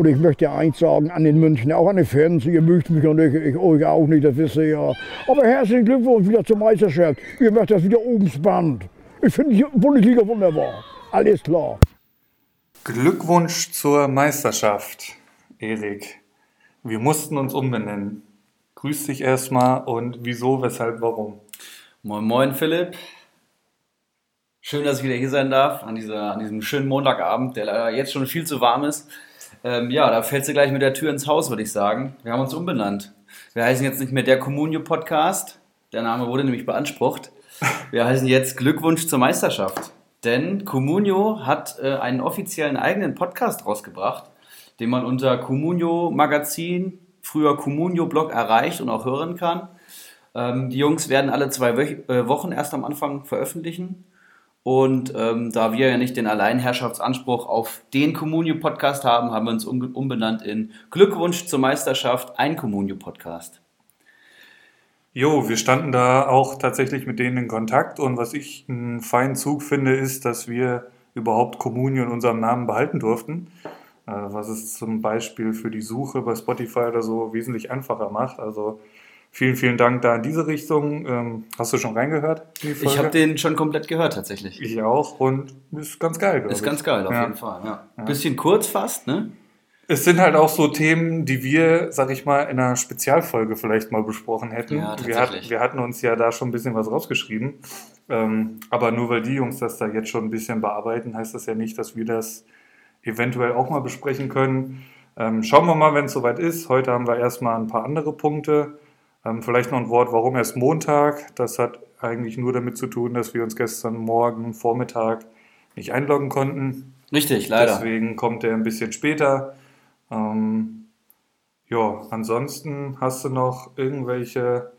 Und ich möchte eins sagen an den München, auch an den Fans, ihr mögt mich und ich, ich euch auch nicht, das wisst ihr ja. Aber herzlichen Glückwunsch wieder zur Meisterschaft. Ihr macht das wieder oben Band. Ich finde die Bundesliga wunderbar. Alles klar. Glückwunsch zur Meisterschaft, Erik. Wir mussten uns umbenennen. Grüß dich erstmal und wieso, weshalb, warum? Moin, moin, Philipp. Schön, dass ich wieder hier sein darf an, dieser, an diesem schönen Montagabend, der leider jetzt schon viel zu warm ist. Ähm, ja, da fällst du gleich mit der Tür ins Haus, würde ich sagen. Wir haben uns umbenannt. Wir heißen jetzt nicht mehr der Communio Podcast. Der Name wurde nämlich beansprucht. Wir heißen jetzt Glückwunsch zur Meisterschaft. Denn Communio hat äh, einen offiziellen eigenen Podcast rausgebracht, den man unter Communio Magazin, früher Communio Blog erreicht und auch hören kann. Ähm, die Jungs werden alle zwei Wöch äh, Wochen erst am Anfang veröffentlichen. Und ähm, da wir ja nicht den Alleinherrschaftsanspruch auf den Communio-Podcast haben, haben wir uns um, umbenannt in Glückwunsch zur Meisterschaft, ein Communio-Podcast. Jo, wir standen da auch tatsächlich mit denen in Kontakt und was ich einen feinen Zug finde, ist, dass wir überhaupt Communio in unserem Namen behalten durften, äh, was es zum Beispiel für die Suche bei Spotify oder so wesentlich einfacher macht. Also Vielen, vielen Dank da in diese Richtung. Ähm, hast du schon reingehört? Ich habe den schon komplett gehört, tatsächlich. Ich auch und ist ganz geil, Ist ich. ganz geil, auf ja. jeden Fall. Ja. ja. Bisschen kurz fast, ne? Es sind halt auch so Themen, die wir, sag ich mal, in einer Spezialfolge vielleicht mal besprochen hätten. Ja, wir, hat, wir hatten uns ja da schon ein bisschen was rausgeschrieben. Ähm, aber nur weil die Jungs das da jetzt schon ein bisschen bearbeiten, heißt das ja nicht, dass wir das eventuell auch mal besprechen können. Ähm, schauen wir mal, wenn es soweit ist. Heute haben wir erstmal ein paar andere Punkte. Ähm, vielleicht noch ein Wort, warum erst Montag? Das hat eigentlich nur damit zu tun, dass wir uns gestern Morgen Vormittag nicht einloggen konnten. Richtig, leider. Deswegen kommt er ein bisschen später. Ähm, ja, ansonsten hast du noch irgendwelche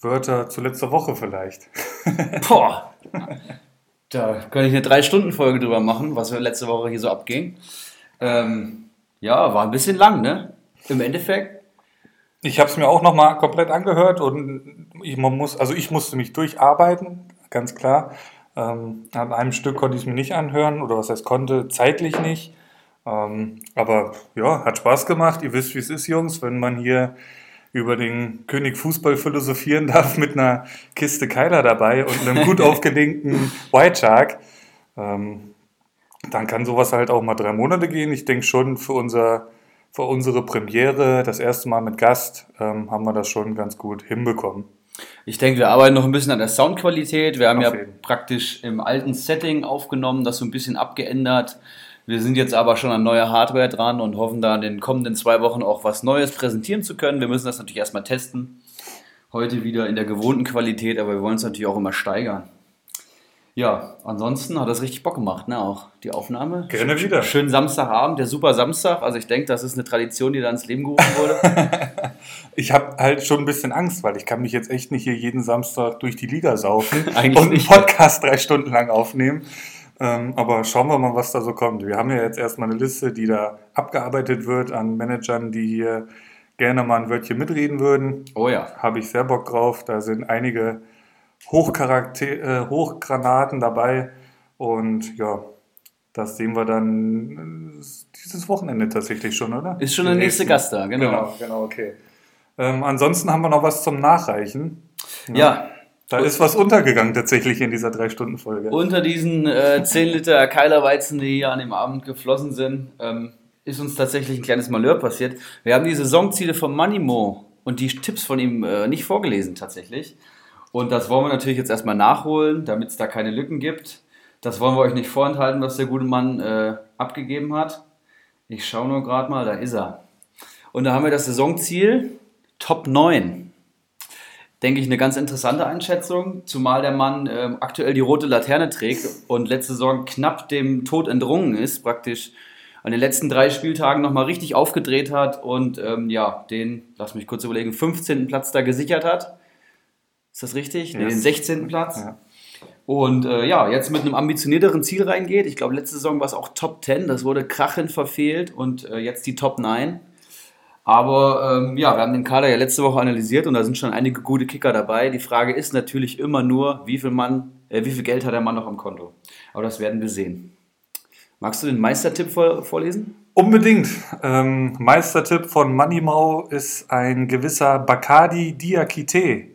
Wörter zu letzter Woche vielleicht? Boah, da könnte ich eine Drei-Stunden-Folge drüber machen, was letzte Woche hier so abging. Ähm, ja, war ein bisschen lang, ne? Im Endeffekt ich habe es mir auch nochmal komplett angehört und ich, man muss, also ich musste mich durcharbeiten, ganz klar. Ähm, an einem Stück konnte ich es mir nicht anhören oder was heißt konnte, zeitlich nicht. Ähm, aber ja, hat Spaß gemacht. Ihr wisst, wie es ist, Jungs, wenn man hier über den König Fußball philosophieren darf mit einer Kiste Keiler dabei und einem gut aufgelegten White Shark. Ähm, dann kann sowas halt auch mal drei Monate gehen. Ich denke schon für unser für unsere Premiere, das erste Mal mit Gast, ähm, haben wir das schon ganz gut hinbekommen. Ich denke, wir arbeiten noch ein bisschen an der Soundqualität. Wir haben Auf ja jeden. praktisch im alten Setting aufgenommen, das so ein bisschen abgeändert. Wir sind jetzt aber schon an neuer Hardware dran und hoffen da in den kommenden zwei Wochen auch was Neues präsentieren zu können. Wir müssen das natürlich erstmal testen. Heute wieder in der gewohnten Qualität, aber wir wollen es natürlich auch immer steigern. Ja, ansonsten hat das richtig Bock gemacht, ne? Auch die Aufnahme. Gerne wieder. Schönen Samstagabend, der super Samstag. Also ich denke, das ist eine Tradition, die da ins Leben gerufen wurde. ich habe halt schon ein bisschen Angst, weil ich kann mich jetzt echt nicht hier jeden Samstag durch die Liga saufen und einen Podcast drei Stunden lang aufnehmen. Ähm, aber schauen wir mal, was da so kommt. Wir haben ja jetzt erstmal eine Liste, die da abgearbeitet wird an Managern, die hier gerne mal ein Wörtchen mitreden würden. Oh ja. Habe ich sehr Bock drauf. Da sind einige Hochcharakter, äh, Hochgranaten dabei. Und ja, das sehen wir dann äh, dieses Wochenende tatsächlich schon, oder? Ist schon der nächste Gast da, genau. Genau, genau okay. Ähm, ansonsten haben wir noch was zum Nachreichen. Ja. ja. Da ist was untergegangen tatsächlich in dieser Drei-Stunden-Folge. Unter diesen äh, 10 Liter Keilerweizen, die hier an dem Abend geflossen sind, ähm, ist uns tatsächlich ein kleines Malheur passiert. Wir haben die Saisonziele von Manimo und die Tipps von ihm äh, nicht vorgelesen tatsächlich. Und das wollen wir natürlich jetzt erstmal nachholen, damit es da keine Lücken gibt. Das wollen wir euch nicht vorenthalten, was der gute Mann äh, abgegeben hat. Ich schaue nur gerade mal, da ist er. Und da haben wir das Saisonziel Top 9. Denke ich, eine ganz interessante Einschätzung, zumal der Mann äh, aktuell die rote Laterne trägt und letzte Saison knapp dem Tod entrungen ist, praktisch an den letzten drei Spieltagen nochmal richtig aufgedreht hat und ähm, ja, den, lass mich kurz überlegen, 15. Platz da gesichert hat. Ist das richtig? Yes. Den 16. Platz. Ja. Und äh, ja, jetzt mit einem ambitionierteren Ziel reingeht. Ich glaube, letzte Saison war es auch Top 10. Das wurde krachend verfehlt und äh, jetzt die Top 9. Aber ähm, ja, wir haben den Kader ja letzte Woche analysiert und da sind schon einige gute Kicker dabei. Die Frage ist natürlich immer nur, wie viel, Mann, äh, wie viel Geld hat der Mann noch am Konto. Aber das werden wir sehen. Magst du den Meistertipp vor, vorlesen? Unbedingt. Ähm, Meistertipp von Manimau ist ein gewisser Bacardi Diakite.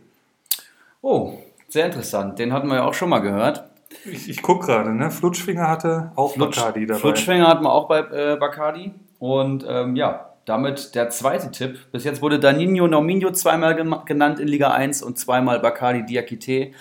Oh, sehr interessant. Den hatten wir ja auch schon mal gehört. Ich, ich gucke gerade, ne? Flutschfinger hatte auch Flutsch, Bacardi dabei. Flutschfinger hatten wir auch bei äh, Bacardi. Und ähm, ja, damit der zweite Tipp. Bis jetzt wurde Danino Norminho zweimal genannt in Liga 1 und zweimal Bacardi Diakite.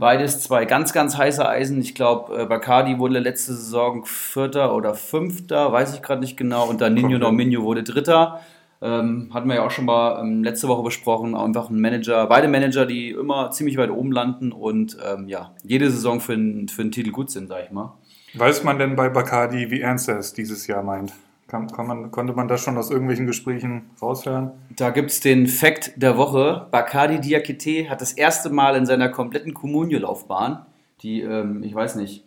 Beides zwei ganz, ganz heiße Eisen. Ich glaube, äh, Bacardi wurde letzte Saison Vierter oder Fünfter, weiß ich gerade nicht genau. Und Danino. Norminho wurde Dritter. Ähm, hatten wir ja auch schon mal ähm, letzte Woche besprochen. Einfach ein Manager, beide Manager, die immer ziemlich weit oben landen und ähm, ja, jede Saison für, einen- für einen Titel gut sind, sag ich mal. Weiß man denn bei Bacardi, wie ernst er es dieses Jahr meint? Kann, kann man, konnte man das schon aus irgendwelchen Gesprächen raushören? Da gibt es den Fact der Woche. Bacardi Diakite hat das erste Mal in seiner kompletten Comunio-Laufbahn, die, ähm, ich weiß nicht,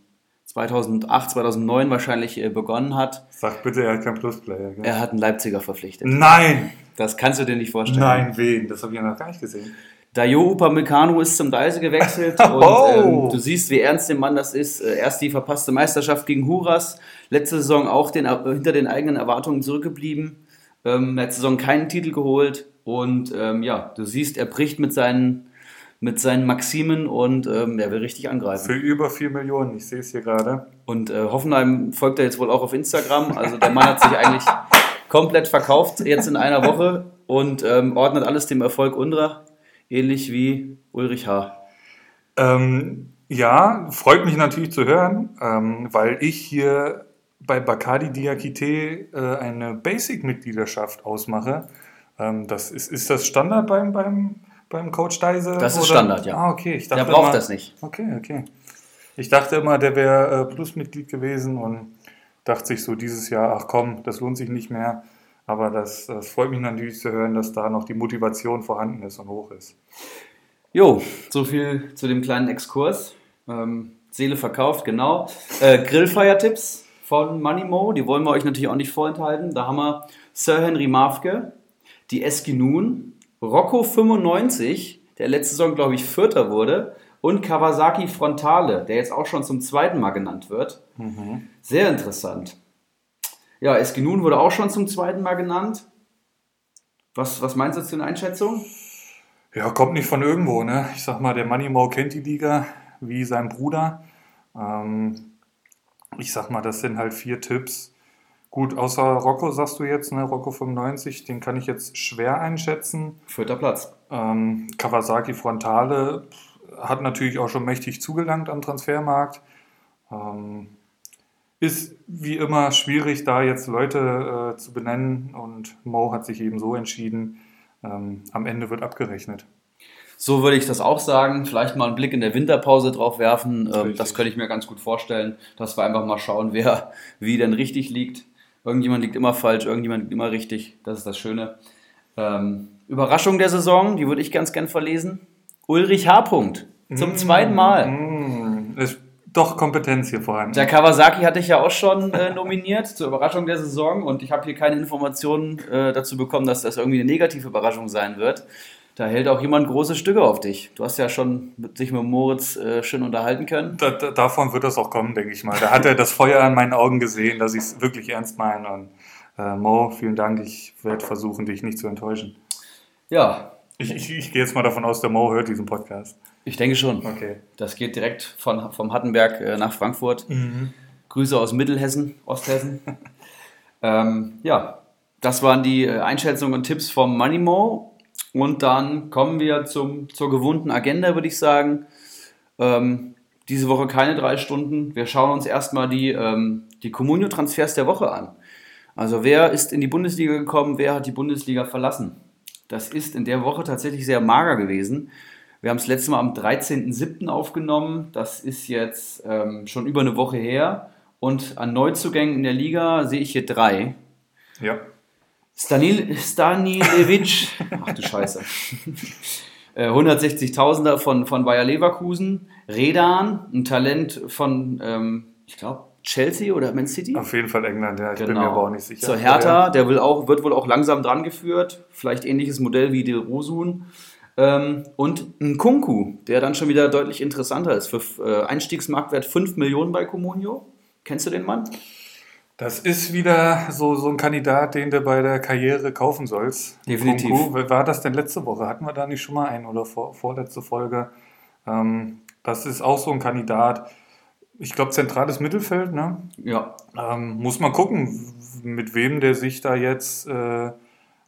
2008, 2009 wahrscheinlich äh, begonnen hat, Sag bitte, er hat keinen Plusplayer. Gell? er hat einen Leipziger verpflichtet. Nein! Das kannst du dir nicht vorstellen. Nein, wen? Das habe ich ja noch gar nicht gesehen. Dayo Upamecano ist zum Deise gewechselt und Oh. ähm, du siehst, wie ernst dem Mann das ist. Äh, erst die verpasste Meisterschaft gegen Huras, letzte Saison auch den, äh, hinter den eigenen Erwartungen zurückgeblieben, ähm, letzte Saison keinen Titel geholt und ähm, ja, du siehst, er bricht mit seinen, mit seinen Maximen und ähm, er will richtig angreifen. Für über 4 Millionen, ich sehe es hier gerade. Und äh, Hoffenheim folgt er jetzt wohl auch auf Instagram. Also der Mann hat sich eigentlich komplett verkauft jetzt in einer Woche und ähm, ordnet alles dem Erfolg unter, ähnlich wie Ulrich H. Ähm, ja, freut mich natürlich zu hören, ähm, weil ich hier bei Bacardi Diakite äh, eine Basic-Mitgliedschaft ausmache. Ähm, das ist, ist das Standard beim, beim, beim Coach Deise? Das ist Standard, ja. Ah, okay. Ich Der dachte braucht immer, das nicht. Okay, okay. Ich dachte immer, der wäre äh, Plusmitglied gewesen und dachte sich so dieses Jahr, ach komm, das lohnt sich nicht mehr. Aber das, das freut mich natürlich zu hören, dass da noch die Motivation vorhanden ist und hoch ist. Jo, so viel zu dem kleinen Exkurs. Ähm, Seele verkauft, genau. Äh, Grillfeiertipps von Moneymo, die wollen wir euch natürlich auch nicht vorenthalten. Da haben wir Sir Henry Mafke, die Eskinun, Rocco 95, der letzte Saison, glaube ich, Vierter wurde, und Kawasaki Frontale, der jetzt auch schon zum zweiten Mal genannt wird. Sehr interessant. Ja, Eskinun wurde auch schon zum zweiten Mal genannt. Was, was meinst du zu einer Einschätzung? Ja, kommt nicht von irgendwo, ne? Ich sag mal, der Moneymau kennt die Liga wie sein Bruder. Ähm, ich sag mal, das sind halt vier Tipps. Gut, außer Rocco sagst du jetzt, ne? Rocco 95, den kann ich jetzt schwer einschätzen. Vierter Platz. Ähm, Kawasaki Frontale hat natürlich auch schon mächtig zugelangt am Transfermarkt. Ähm, ist wie immer schwierig, da jetzt Leute äh, zu benennen und Mo hat sich eben so entschieden. Ähm, am Ende wird abgerechnet. So würde ich das auch sagen. Vielleicht mal einen Blick in der Winterpause drauf werfen. Ähm, das könnte ich mir ganz gut vorstellen, dass wir einfach mal schauen, wer wie denn richtig liegt. Irgendjemand liegt immer falsch, irgendjemand liegt immer richtig. Das ist das Schöne. Ähm, Überraschung der Saison, die würde ich ganz gern verlesen. Ulrich H. -Punkt. Zum zweiten Mal. Mm, ist doch Kompetenz hier vorhanden. Der Kawasaki hatte ich ja auch schon äh, nominiert zur Überraschung der Saison und ich habe hier keine Informationen äh, dazu bekommen, dass das irgendwie eine negative Überraschung sein wird. Da hält auch jemand große Stücke auf dich. Du hast ja schon mit, sich mit Moritz äh, schön unterhalten können. Da, da, davon wird das auch kommen, denke ich mal. Da hat er das Feuer in meinen Augen gesehen, dass ich es wirklich ernst meine. Und äh, Mo, vielen Dank. Ich werde versuchen, dich nicht zu enttäuschen. Ja, Ich, ich, ich gehe jetzt mal davon aus, der Mo hört diesen Podcast. ich denke schon. Okay. Das geht direkt von, vom Hattenberg äh, nach Frankfurt. Grüße aus Mittelhessen, Osthessen. ähm, ja, das waren die äh, Einschätzungen und Tipps vom Moneymo. Und dann kommen wir zum, zur gewohnten Agenda, würde ich sagen. Ähm, diese Woche keine drei Stunden. Wir schauen uns erstmal die, ähm, die Communio-Transfers der Woche an. Also wer ist in die Bundesliga gekommen, wer hat die Bundesliga verlassen? Das ist in der Woche tatsächlich sehr mager gewesen. Wir haben es letztes Mal am 13.07. aufgenommen. Das ist jetzt ähm, schon über eine Woche her. Und an Neuzugängen in der Liga sehe ich hier drei. Ja. Stanil, Stanilevic, ach du Scheiße. Äh, 160.000er von, von Bayer Leverkusen. Redan, ein Talent von, ähm, ich glaube, Chelsea oder Man City. Auf jeden Fall England, ja. Ich bin mir aber auch nicht sicher. Zur Hertha, der will auch, wird wohl auch langsam dran geführt. Vielleicht ähnliches Modell wie Del Rosun. Ähm, und ein Kunku, der dann schon wieder deutlich interessanter ist. Für äh, Einstiegsmarktwert 5 Millionen bei Comunio. Kennst du den Mann? Das ist wieder so, so ein Kandidat, den du bei der Karriere kaufen sollst. Definitiv. Kunku. War das denn letzte Woche? Hatten wir da nicht schon mal einen oder vor, vorletzte Folge? Ähm, das ist auch so ein Kandidat. Ich glaube, zentrales Mittelfeld, ne? Ja, Ähm, muss man gucken, mit wem der sich da jetzt äh,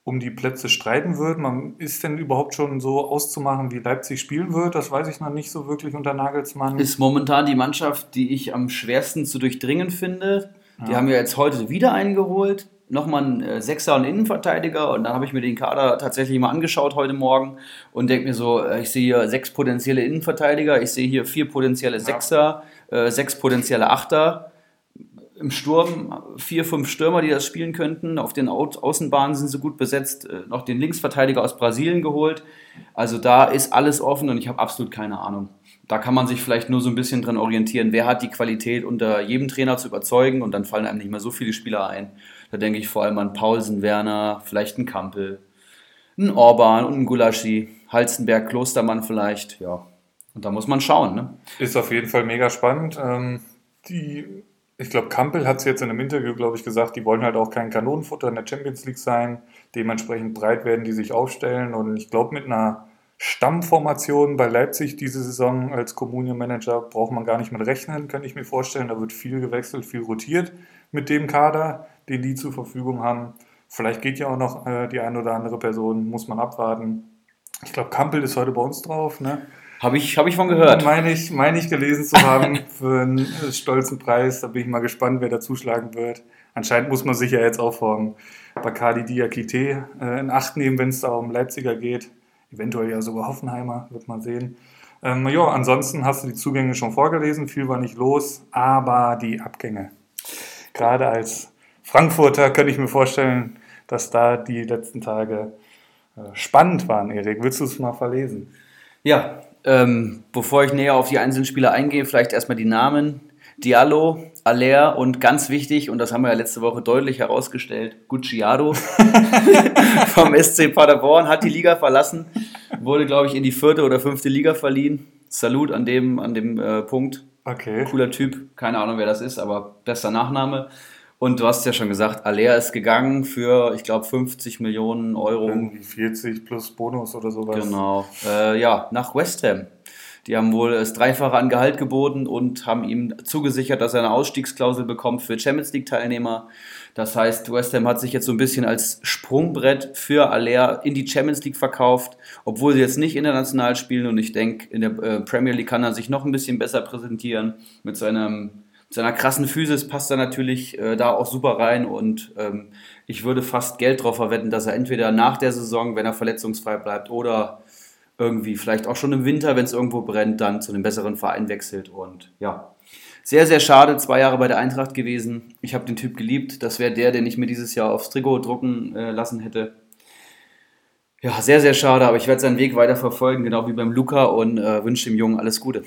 um die Plätze streiten wird. Man ist denn überhaupt schon so auszumachen, wie Leipzig spielen wird? Das weiß ich noch nicht so wirklich unter Nagelsmann. ist momentan die Mannschaft, die ich am schwersten zu durchdringen finde. Die Ja. haben ja jetzt heute wieder eingeholt. Nochmal einen äh, Sechser und Innenverteidiger. Und dann habe ich mir den Kader tatsächlich mal angeschaut heute Morgen und denke mir so, äh, ich sehe hier sechs potenzielle Innenverteidiger, ich sehe hier vier potenzielle Sechser, äh, sechs potenzielle Achter. Im Sturm vier, fünf Stürmer, die das spielen könnten. Auf den Au Außenbahnen sind sie gut besetzt. Äh, noch den Linksverteidiger aus Brasilien geholt. Also da ist alles offen und ich habe absolut keine Ahnung. Da kann man sich vielleicht nur so ein bisschen dran orientieren, wer hat die Qualität, unter jedem Trainer zu überzeugen und dann fallen einem nicht mehr so viele Spieler ein. Da denke ich vor allem an Paulsen, Werner, vielleicht einen Kampel, einen Orban und einen Gulaschi, Halstenberg, Klostermann vielleicht, ja. Und da muss man schauen, ne? Ist auf jeden Fall mega spannend. Ähm, die, ich glaube, Kampel hat es jetzt in einem Interview, glaube ich, gesagt, die wollen halt auch kein Kanonenfutter in der Champions League sein. Dementsprechend breit werden die sich aufstellen. Und ich glaube, mit einer Stammformation bei Leipzig diese Saison als Communio-Manager braucht man gar nicht mit rechnen, könnte ich mir vorstellen. Da wird viel gewechselt, viel rotiert mit dem Kader, den die zur Verfügung haben. Vielleicht geht ja auch noch äh, die eine oder andere Person, muss man abwarten. Ich glaube, Kampel ist heute bei uns drauf, ne? Habe ich, hab ich von gehört. Meine ich, meine ich gelesen zu haben für einen äh, stolzen Preis. Da bin ich mal gespannt, wer da zuschlagen wird. Anscheinend muss man sich ja jetzt auch vom Bacardi Diakite äh, in Acht nehmen, wenn es da um Leipziger geht. Eventuell ja sogar Hoffenheimer, wird man sehen. Ähm, ja, ansonsten hast du die Zugänge schon vorgelesen, viel war nicht los, aber die Abgänge. Gerade als Frankfurter könnte ich mir vorstellen, dass da die letzten Tage äh, spannend waren, Erik. Willst du es mal verlesen? Ja, ähm, bevor ich näher auf die einzelnen Spieler eingehe, vielleicht erstmal die Namen. Diallo, Aller und ganz wichtig, und das haben wir ja letzte Woche deutlich herausgestellt, Gucciado vom SC Paderborn hat die Liga verlassen, wurde, glaube ich, in die vierte oder fünfte Liga verliehen. Salut an dem, an dem äh, Punkt. Okay. Cooler Typ, keine Ahnung, wer das ist, aber bester Nachname. Und du hast ja schon gesagt, Aller ist gegangen für, ich glaube, 50 Millionen Euro. Irgendwie 40 plus Bonus oder sowas. Genau. Äh, ja, nach West Ham. Die haben wohl das Dreifache an Gehalt geboten und haben ihm zugesichert, dass er eine Ausstiegsklausel bekommt für Champions League-Teilnehmer. Das heißt, West Ham hat sich jetzt so ein bisschen als Sprungbrett für Aller in die Champions League verkauft, obwohl sie jetzt nicht international spielen. Und ich denke, in der äh, Premier League kann er sich noch ein bisschen besser präsentieren. Mit seinem seiner krassen Physis passt er natürlich äh, da auch super rein und ähm, ich würde fast Geld drauf verwetten, dass er entweder nach der Saison, wenn er verletzungsfrei bleibt, oder irgendwie vielleicht auch schon im Winter, wenn es irgendwo brennt, dann zu einem besseren Verein wechselt. Und ja, sehr, sehr schade. Zwei Jahre bei der Eintracht gewesen. Ich habe den Typ geliebt. Das wäre der, den ich mir dieses Jahr aufs Trikot drucken äh, lassen hätte. Ja, sehr, sehr schade, aber ich werde seinen Weg weiter verfolgen, genau wie beim Luca und äh, wünsche dem Jungen alles Gute.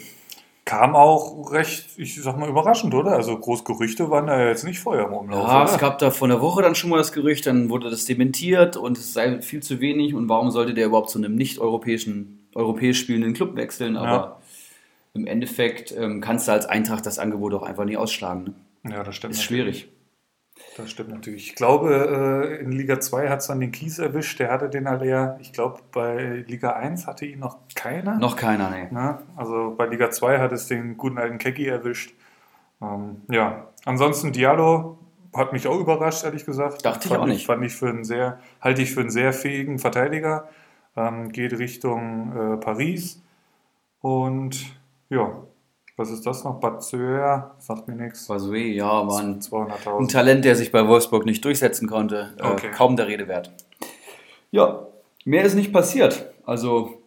Kam auch recht, ich sag mal, überraschend, oder? Also groß Gerüchte waren da jetzt nicht vorher im Umlauf. Ja, oder? es gab da vor einer Woche dann schon mal das Gerücht, dann wurde das dementiert und es sei viel zu wenig und warum sollte der überhaupt zu einem nicht-europäischen, europäisch spielenden Club wechseln? Aber Ja. im Endeffekt ähm, kannst du als Eintracht das Angebot auch einfach nicht ausschlagen. Ne? ja, das stimmt. Ist natürlich. schwierig. Das stimmt natürlich. Ich glaube, äh, in Liga 2 hat es dann den Kies erwischt, der hatte den Aller. Ich glaube, bei Liga 1 hatte ihn noch keiner. Noch keiner, nee. Ne? Also bei Liga 2 hat es den guten alten Keki erwischt. Ähm, ja, ansonsten Diallo hat mich auch überrascht, ehrlich gesagt. Dachte ich fand auch nicht. Fand ich für einen sehr, halte ich für einen sehr fähigen Verteidiger. Ähm, geht Richtung äh, Paris. Und ja, was ist das noch? Bazeur, sagt mir nichts. Basue, ja, war ein, ein 200.000. Talent, der sich bei Wolfsburg nicht durchsetzen konnte. Äh, Okay. Kaum der Rede wert. Ja, mehr ist nicht passiert. Also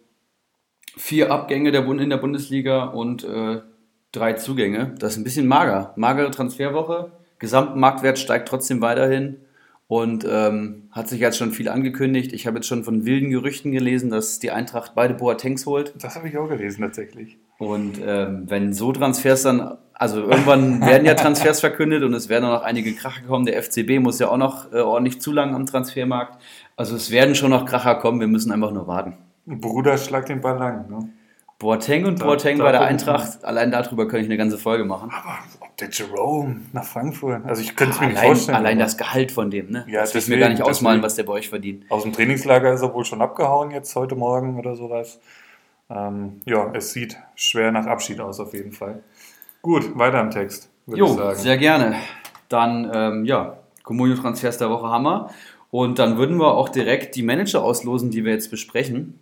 vier Abgänge der Bund in der Bundesliga und äh, drei Zugänge. Das ist ein bisschen mager. Magere Transferwoche. Gesamtmarktwert steigt trotzdem weiterhin und ähm, hat sich jetzt schon viel angekündigt. Ich habe jetzt schon von wilden Gerüchten gelesen, dass die Eintracht beide Boatengs holt. Das habe ich auch gelesen, tatsächlich. Und ähm, wenn so Transfers dann, also irgendwann werden ja Transfers verkündet und es werden auch noch einige Kracher kommen. Der FCB muss ja auch noch äh, ordentlich zulangen am Transfermarkt. Also es werden schon noch Kracher kommen, wir müssen einfach nur warten. Bruder schlag den Ball lang. Ne? Boateng und Da- Boateng da bei der Eintracht, allein darüber könnte ich eine ganze Folge machen. Aber ob der Jerome nach Frankfurt, also ich könnte es mir nicht vorstellen. allein aber das Gehalt von dem, ne? Ja, das will ich mir gar nicht ausmalen, was der bei euch verdient. Aus dem Trainingslager ist er wohl schon abgehauen jetzt heute Morgen oder sowas. Ähm, ja, es sieht schwer nach Abschied aus auf jeden Fall. Gut, weiter im Text, würde ich sagen. sehr gerne. Dann, ähm, ja, Comunio-Transfers der Woche Hammer. Und dann würden wir auch direkt die Manager auslosen, die wir jetzt besprechen,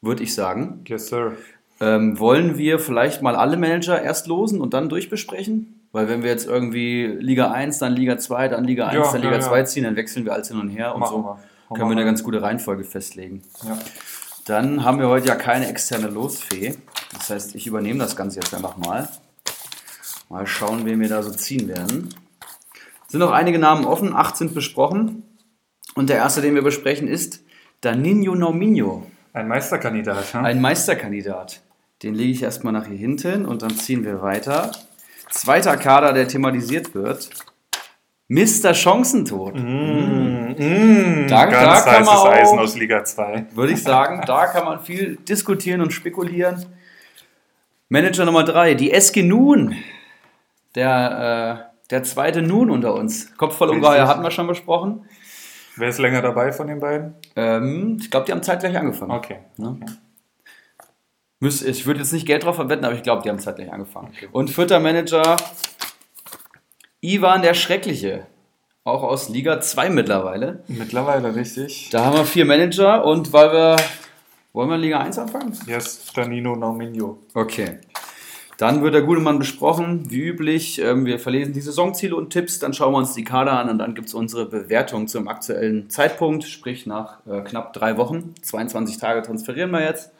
würde ich sagen. Yes, sir. Ähm, wollen wir vielleicht mal alle Manager erst losen und dann durchbesprechen? Weil wenn wir jetzt irgendwie Liga 1, dann Liga 2, dann Liga 1, Ja, dann Liga ja. 2 ziehen, dann wechseln wir alles hin und her und Machen so wir. können wir eine ganz gute Reihenfolge festlegen. Ja. Dann haben wir heute ja keine externe Losfee. Das heißt, ich übernehme das Ganze jetzt einfach mal. Mal schauen, wen wir da so ziehen werden. Es sind noch einige Namen offen, acht sind besprochen. Und der erste, den wir besprechen, ist Danilo Nominho, Ein Meisterkandidat, ja? ein Meisterkandidat. Den lege ich erstmal nach hier hinten und dann ziehen wir weiter. Zweiter Kader, der thematisiert wird. Mr. Chancentod. Mm, Da- da ganz kann man heißes auch- Eisen aus Liga 2. würde ich sagen. Da kann man viel diskutieren und spekulieren. Manager Nummer drei, die SG Nun. Der, äh, der zweite Nun unter uns. Kopfballungeheuer Richtig. hatten wir schon besprochen. Wer ist länger dabei von den beiden? Ähm, ich glaube, die haben zeitgleich angefangen. Okay. Ne? Ich würde jetzt nicht Geld drauf verwetten, aber ich glaube, die haben zeitgleich angefangen. Und vierter Manager, Ivan der Schreckliche. Auch aus Liga 2 mittlerweile. Mittlerweile richtig. Da haben wir vier Manager und weil wir. Wollen wir Liga 1 anfangen? Yes, Danilo Nominio. Okay. Dann wird der gute Mann besprochen, wie üblich. Ähm, wir verlesen die Saisonziele und Tipps, dann schauen wir uns die Kader an und dann gibt es unsere Bewertung zum aktuellen Zeitpunkt, sprich nach äh, knapp drei Wochen. 22 Tage transferieren wir jetzt.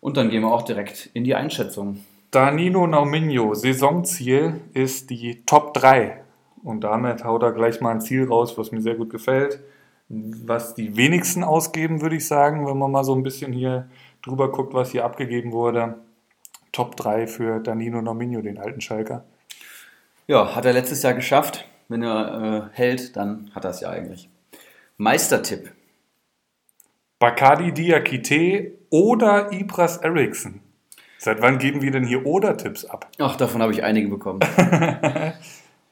Und dann gehen wir auch direkt in die Einschätzung. Danilo Nominio, Saisonziel ist die Top 3. Und damit haut er gleich mal ein Ziel raus, was mir sehr gut gefällt. Was die wenigsten ausgeben, würde ich sagen, wenn man mal so ein bisschen hier drüber guckt, was hier abgegeben wurde. Top 3 für Danilo Nominio, den alten Schalker. Ja, hat er letztes Jahr geschafft. Wenn er äh, hält, dann hat er es ja eigentlich. Meistertipp. Bakadi Diakite oder Ibras Eriksson. Seit wann geben wir denn hier Oder-Tipps ab? Ach, davon habe ich einige bekommen.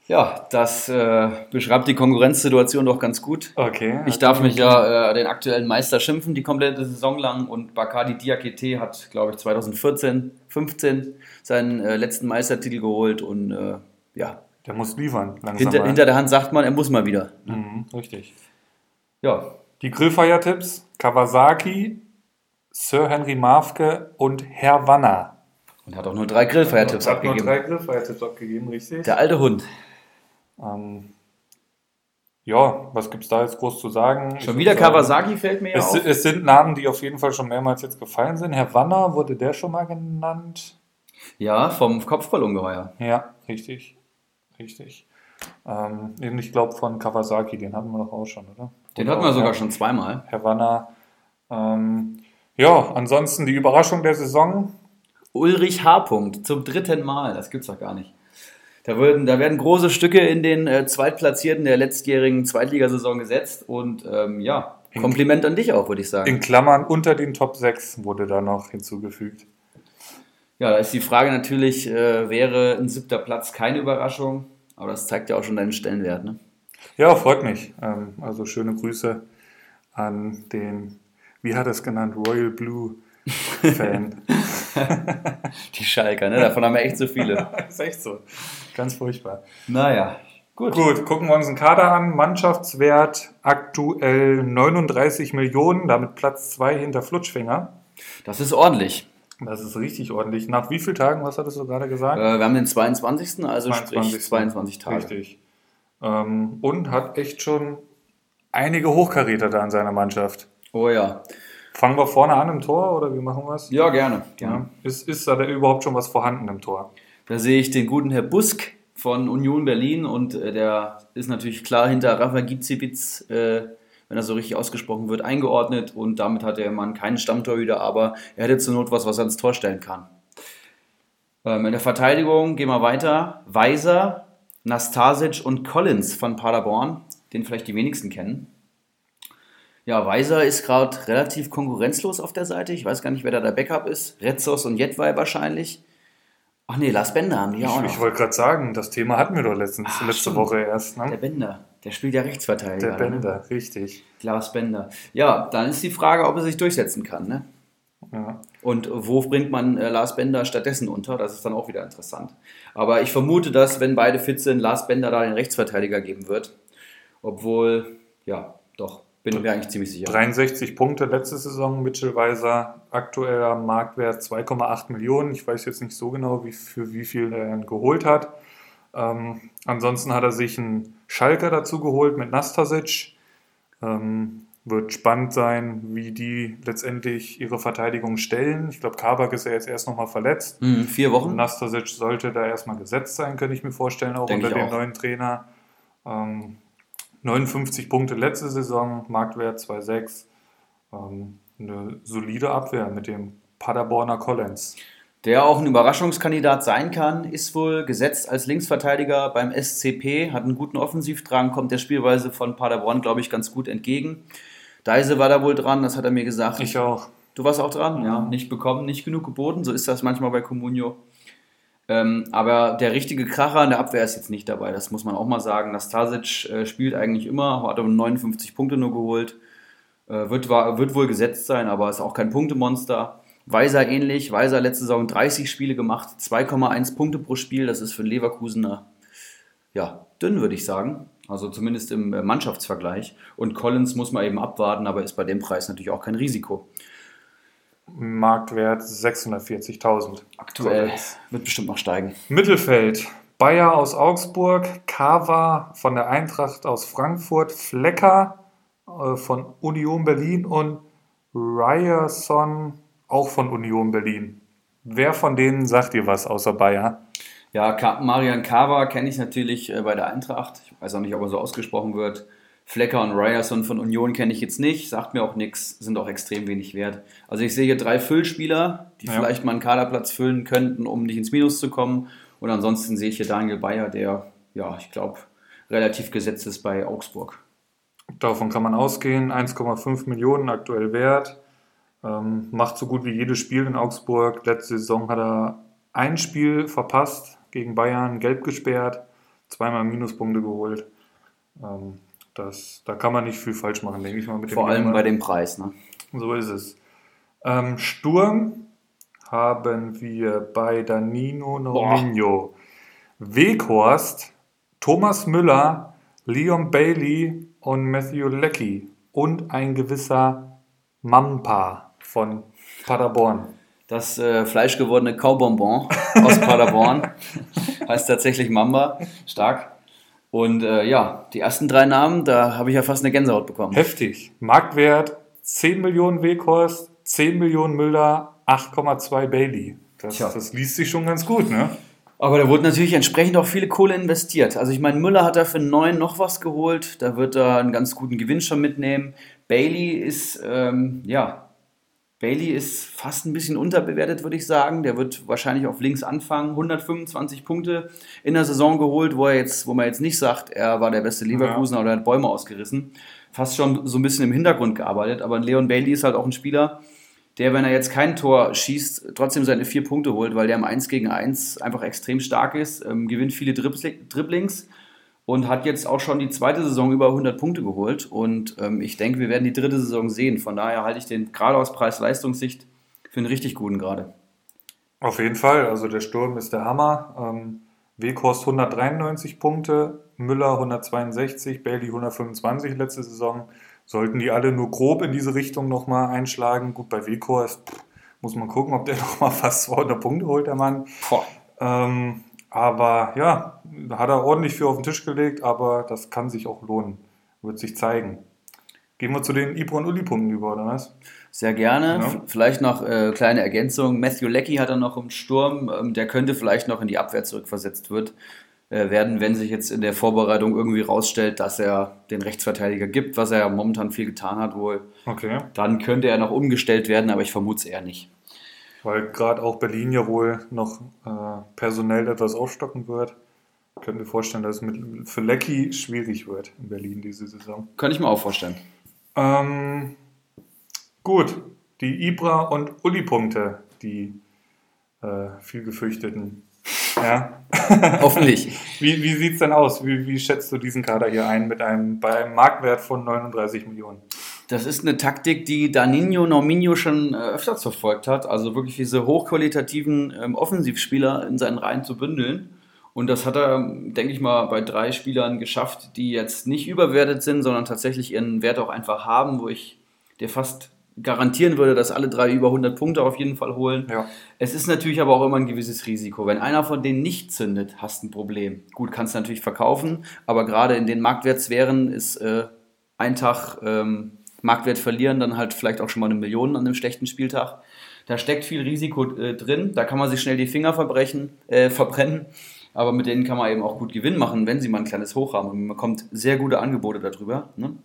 ja, das äh, beschreibt die Konkurrenzsituation doch ganz gut. Okay. Ich darf mich ja äh, den aktuellen Meister schimpfen, die komplette Saison lang. Und Bakadi Diakite hat, glaube ich, 2014, 15 seinen äh, letzten Meistertitel geholt. Und äh, ja, Der muss liefern, langsam hinter, hinter der Hand sagt man, er muss mal wieder. Mhm, richtig. Ja, Die Grillfeier-Tipps: Kawasaki, Sir Henry Mafke und Herr Wanner. und hat auch nur drei Grillfeiertipps Hat nur abgegeben. drei Grillfeier-Tipps abgegeben, richtig? Der alte Hund. Ähm, ja, was gibt es da jetzt groß zu sagen? Ich Schon würd wieder sagen, Kawasaki fällt mir Es, auf. es sind Namen, die auf jeden Fall schon mehrmals jetzt gefallen sind. Herr Wanner, wurde der schon mal genannt? Ja, vom Kopfballungeheuer. Ja, richtig. Richtig. Ähm, ich glaube von Kawasaki, den hatten wir doch auch schon, oder? Den Oder hatten wir sogar Herr- schon zweimal. Herr Wanner. Ähm, ja, ansonsten die Überraschung der Saison. Ulrich H. -Punkt, zum dritten Mal. Das gibt's doch gar nicht. Da werden, da werden große Stücke in den äh, Zweitplatzierten der letztjährigen Zweitligasaison gesetzt. Und ähm, ja, Kompliment an dich auch, würde ich sagen. In Klammern unter den Top 6 wurde da noch hinzugefügt. Ja, da ist die Frage natürlich, äh, wäre ein siebter Platz keine Überraschung? Aber das zeigt ja auch schon deinen Stellenwert, ne? Ja, freut mich. Ähm, also schöne Grüße an den, wie hat er es genannt, Royal Blue Fan. Die Schalker, ne? Davon haben wir echt so viele. ist echt so. Ganz furchtbar. naja, gut. Gut, gucken wir uns den Kader an. Mannschaftswert aktuell 39 Millionen, damit Platz 2 hinter Flutschfinger. Das ist ordentlich. Das ist richtig ordentlich. Nach wie vielen Tagen, was hattest du gerade gesagt? Äh, wir haben den 22. Also sprich 22 Tage. Richtig. Ähm, und hat echt schon einige Hochkaräter da in seiner Mannschaft. Oh ja. Fangen wir vorne an im Tor oder wie machen wir es? Ja, gerne. gerne. Ja. Ist, ist da überhaupt schon was vorhanden im Tor? Da sehe ich den guten Herr Busk von Union Berlin und äh, der ist natürlich klar hinter Rafa Gizibitz, äh, wenn er so richtig ausgesprochen wird, eingeordnet und damit hat der Mann keinen Stammtorhüter, aber er hätte zur Not was, was er ins Tor stellen kann. Ähm, in der Verteidigung gehen wir weiter. Weiser, Nastasic und Collins von Paderborn, den vielleicht die wenigsten kennen. Ja, Weiser ist gerade relativ konkurrenzlos auf der Seite. Ich weiß gar nicht, wer da der Backup ist. Retzos und Jetwei wahrscheinlich. Ach nee, Lars Bender haben die ja auch Ich, noch. ich wollte gerade sagen, das Thema hatten wir doch letztens, Ah, letzte stimmt. Woche erst. der Ne? Bender, der spielt ja Rechtsverteidiger. Der Ne? Bender, richtig. Lars Bender. Ja, dann ist die Frage, ob er sich durchsetzen kann. Ne? Ja. Und wo bringt man äh, Lars Bender stattdessen unter? Das ist dann auch wieder interessant. Aber ich vermute, dass, wenn beide fit sind, Lars Bender da den Rechtsverteidiger geben wird. Obwohl, ja, doch, bin mir eigentlich ziemlich sicher. 63 Punkte letzte Saison, Mitchell Weiser, aktueller Marktwert 2,8 Millionen. Ich weiß jetzt nicht so genau, wie, für wie viel er geholt hat. Ähm, ansonsten hat er sich einen Schalker dazu geholt mit Nastasic. Ähm, wird spannend sein, wie die letztendlich ihre Verteidigung stellen. Ich glaube, Kabak ist ja jetzt erst nochmal verletzt. Hm, vier Wochen. Nastasic sollte da erstmal gesetzt sein, könnte ich mir vorstellen, auch Denke unter dem neuen Trainer. Ähm, 59 Punkte letzte Saison, Marktwert 2,6. Ähm, eine solide Abwehr mit dem Paderborner Collins. Der auch ein Überraschungskandidat sein kann, ist wohl gesetzt als Linksverteidiger beim SCP, hat einen guten Offensivdrang, kommt der Spielweise von Paderborn, glaube ich, ganz gut entgegen. Deise war da wohl dran, das hat er mir gesagt. Ich auch. Du warst auch dran? Ja. Nicht bekommen, nicht genug geboten. So ist das manchmal bei Comunio. Ähm, aber der richtige Kracher in der Abwehr ist jetzt nicht dabei. Das muss man auch mal sagen. Nastasic äh, spielt eigentlich immer, hat aber 59 Punkte nur geholt. Äh, wird, war, wird wohl gesetzt sein, aber ist auch kein Punktemonster. Weiser ähnlich. Weiser letzte Saison 30 Spiele gemacht, 2,1 Punkte pro Spiel. Das ist für Leverkusener ja, dünn, würde ich sagen. Also zumindest im äh, Mannschaftsvergleich. Und Collins muss man eben abwarten, aber ist bei dem Preis natürlich auch kein Risiko. Marktwert 640.000. Aktuell wird bestimmt noch steigen. Mittelfeld. Bayer aus Augsburg, Kava von der Eintracht aus Frankfurt, Flecker äh, von Union Berlin und Ryerson auch von Union Berlin. Wer von denen sagt dir was außer Bayer? Ja, Marian Kava kenne ich natürlich äh, bei der Eintracht. Ich weiß auch nicht, ob er so ausgesprochen wird. Flecker und Ryerson von Union kenne ich jetzt nicht, sagt mir auch nichts, sind auch extrem wenig wert. Also ich sehe hier drei Füllspieler, die Ja. vielleicht mal einen Kaderplatz füllen könnten, um nicht ins Minus zu kommen. Und ansonsten sehe ich hier Daniel Bayer, der, ja, ich glaube, relativ gesetzt ist bei Augsburg. Davon kann man ausgehen. 1,5 Millionen aktuell wert. Ähm, macht so gut wie jedes Spiel in Augsburg. Letzte Saison hat er ein Spiel verpasst gegen Bayern, gelb gesperrt, zweimal Minuspunkte geholt. Ähm, das, da kann man nicht viel falsch machen, denke ich mal. Mit dem Vor allem Jungen. bei dem Preis. Ne? So ist es. Ähm, Sturm haben wir bei Danino Nominho, Weghorst, Thomas Müller, Leon Bailey und Matthew Leckie und ein gewisser Mampa von Paderborn. Das äh, fleischgewordene Kaubonbon aus Paderborn heißt tatsächlich Mamba. Stark. Und äh, ja, die ersten drei Namen, da habe ich ja fast eine Gänsehaut bekommen. Heftig. Marktwert 10 Millionen Weghorst, 10 Millionen Müller, 8,2 Bailey. Das, Tja. das liest sich schon ganz gut, ne? Aber da wurde natürlich entsprechend auch viele Kohle investiert. Also ich meine, Müller hat da für neun noch was geholt. Da wird er einen ganz guten Gewinn schon mitnehmen. Bailey ist, ähm, ja, Bailey ist fast ein bisschen unterbewertet, würde ich sagen. Der wird wahrscheinlich auf links anfangen. 125 Punkte in der Saison geholt, wo er jetzt, wo man jetzt nicht sagt, er war der beste Leverkusener oder hat Bäume ausgerissen. Fast schon so ein bisschen im Hintergrund gearbeitet. Aber Leon Bailey ist halt auch ein Spieler, der, wenn er jetzt kein Tor schießt, trotzdem seine vier Punkte holt, weil der im 1 gegen 1 einfach extrem stark ist, ähm, gewinnt viele Dribbli- Dribblings und hat jetzt auch schon die zweite Saison über 100 Punkte geholt. Und ähm, ich denke, wir werden die dritte Saison sehen. Von daher halte ich den gerade aus Preis-Leistungssicht für einen richtig guten gerade. Auf jeden Fall, also der Sturm ist der Hammer. Ähm, Weghorst 193 Punkte, Müller 162, Bailey 125 letzte Saison. Sollten die alle nur grob in diese Richtung nochmal einschlagen. Gut, bei Weghorst pff, muss man gucken, ob der nochmal fast 200 Punkte holt, der Mann. Boah. Ähm, aber ja, da hat er ordentlich für auf den Tisch gelegt, aber das kann sich auch lohnen. Wird sich zeigen. Gehen wir zu den Ibro und Uli-Punkten über, oder was? Sehr gerne. Ja. Vielleicht noch äh, kleine Ergänzung. Matthew Leckie hat er noch im Sturm. Ähm, der könnte vielleicht noch in die Abwehr zurückversetzt wird, äh, werden, wenn sich jetzt in der Vorbereitung irgendwie rausstellt, dass er den Rechtsverteidiger gibt, was er ja momentan viel getan hat wohl. Okay. Dann könnte er noch umgestellt werden, aber ich vermute es eher nicht. Weil gerade auch Berlin ja wohl noch äh, personell etwas aufstocken wird. Ich könnte mir vorstellen, dass es mit, für Lecky schwierig wird in Berlin diese Saison. Könnte ich mir auch vorstellen. Ähm, gut, die Ibra- und Uli-Punkte, die äh, viel gefürchteten. Ja. Hoffentlich. Wie, wie sieht es denn aus? Wie, wie schätzt du diesen Kader hier ein mit einem, bei einem Marktwert von 39 Millionen? Das ist eine Taktik, die Danino Norminho schon äh, öfters verfolgt hat. Also wirklich diese hochqualitativen ähm, Offensivspieler in seinen Reihen zu bündeln. Und das hat er, denke ich mal, bei drei Spielern geschafft, die jetzt nicht überwertet sind, sondern tatsächlich ihren Wert auch einfach haben, wo ich dir fast garantieren würde, dass alle drei über 100 Punkte auf jeden Fall holen. Ja. Es ist natürlich aber auch immer ein gewisses Risiko. Wenn einer von denen nicht zündet, hast du ein Problem. Gut, kannst du natürlich verkaufen, aber gerade in den Marktwertsphären ist äh, ein Tag ähm, Marktwert verlieren, dann halt vielleicht auch schon mal eine Million an einem schlechten Spieltag. Da steckt viel Risiko äh, drin, da kann man sich schnell die Finger verbrechen, äh, verbrennen, aber mit denen kann man eben auch gut Gewinn machen, wenn sie mal ein kleines Hoch haben. Man bekommt sehr gute Angebote darüber, ne?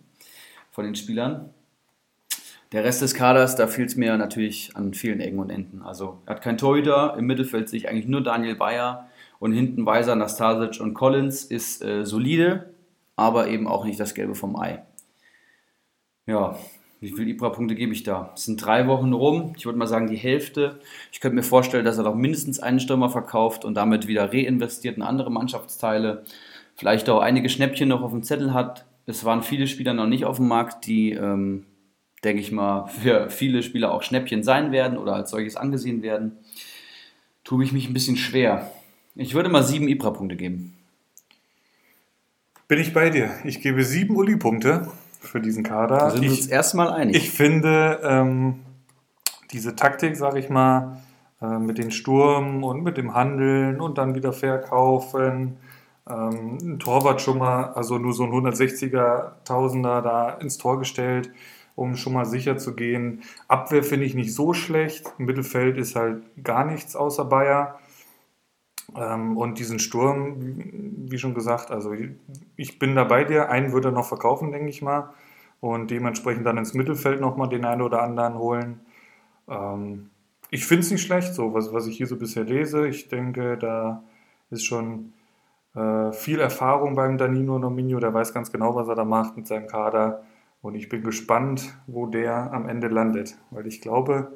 von den Spielern. Der Rest des Kaders, da fehlt es mir natürlich an vielen Ecken und Enden. Also er hat keinen Torhüter, im Mittelfeld sich eigentlich nur Daniel Bayer und hinten Weiser, Nastasic und Collins ist äh, solide, aber eben auch nicht das Gelbe vom Ei. Ja, wie viele Ibra-Punkte gebe ich da? Es sind drei Wochen rum. Ich würde mal sagen, die Hälfte. Ich könnte mir vorstellen, dass er doch mindestens einen Stürmer verkauft und damit wieder reinvestiert in andere Mannschaftsteile. Vielleicht auch einige Schnäppchen noch auf dem Zettel hat. Es waren viele Spieler noch nicht auf dem Markt, die, ähm, denke ich mal, für viele Spieler auch Schnäppchen sein werden oder als solches angesehen werden. Tue ich mich ein bisschen schwer. Ich würde mal sieben Ibra-Punkte geben. Bin ich bei dir. Ich gebe sieben Uli-Punkte für diesen Kader. Da sind wir uns erstmal einig. Ich finde ähm, diese Taktik, sage ich mal, äh, mit den Sturm und mit dem Handeln und dann wieder verkaufen, ähm, ein Torwart schon mal, also nur so ein 160er Tausender da ins Tor gestellt, um schon mal sicher zu gehen. Abwehr finde ich nicht so schlecht. Im Mittelfeld ist halt gar nichts außer Bayer. Ähm, und diesen Sturm, wie schon gesagt, also ich bin da bei dir. Einen würde er noch verkaufen, denke ich mal. Und dementsprechend dann ins Mittelfeld nochmal den einen oder anderen holen. Ähm, ich finde es nicht schlecht, so was, was ich hier so bisher lese. Ich denke, da ist schon äh, viel Erfahrung beim Danilo Nominio. Der weiß ganz genau, was er da macht mit seinem Kader. Und ich bin gespannt, wo der am Ende landet. Weil ich glaube,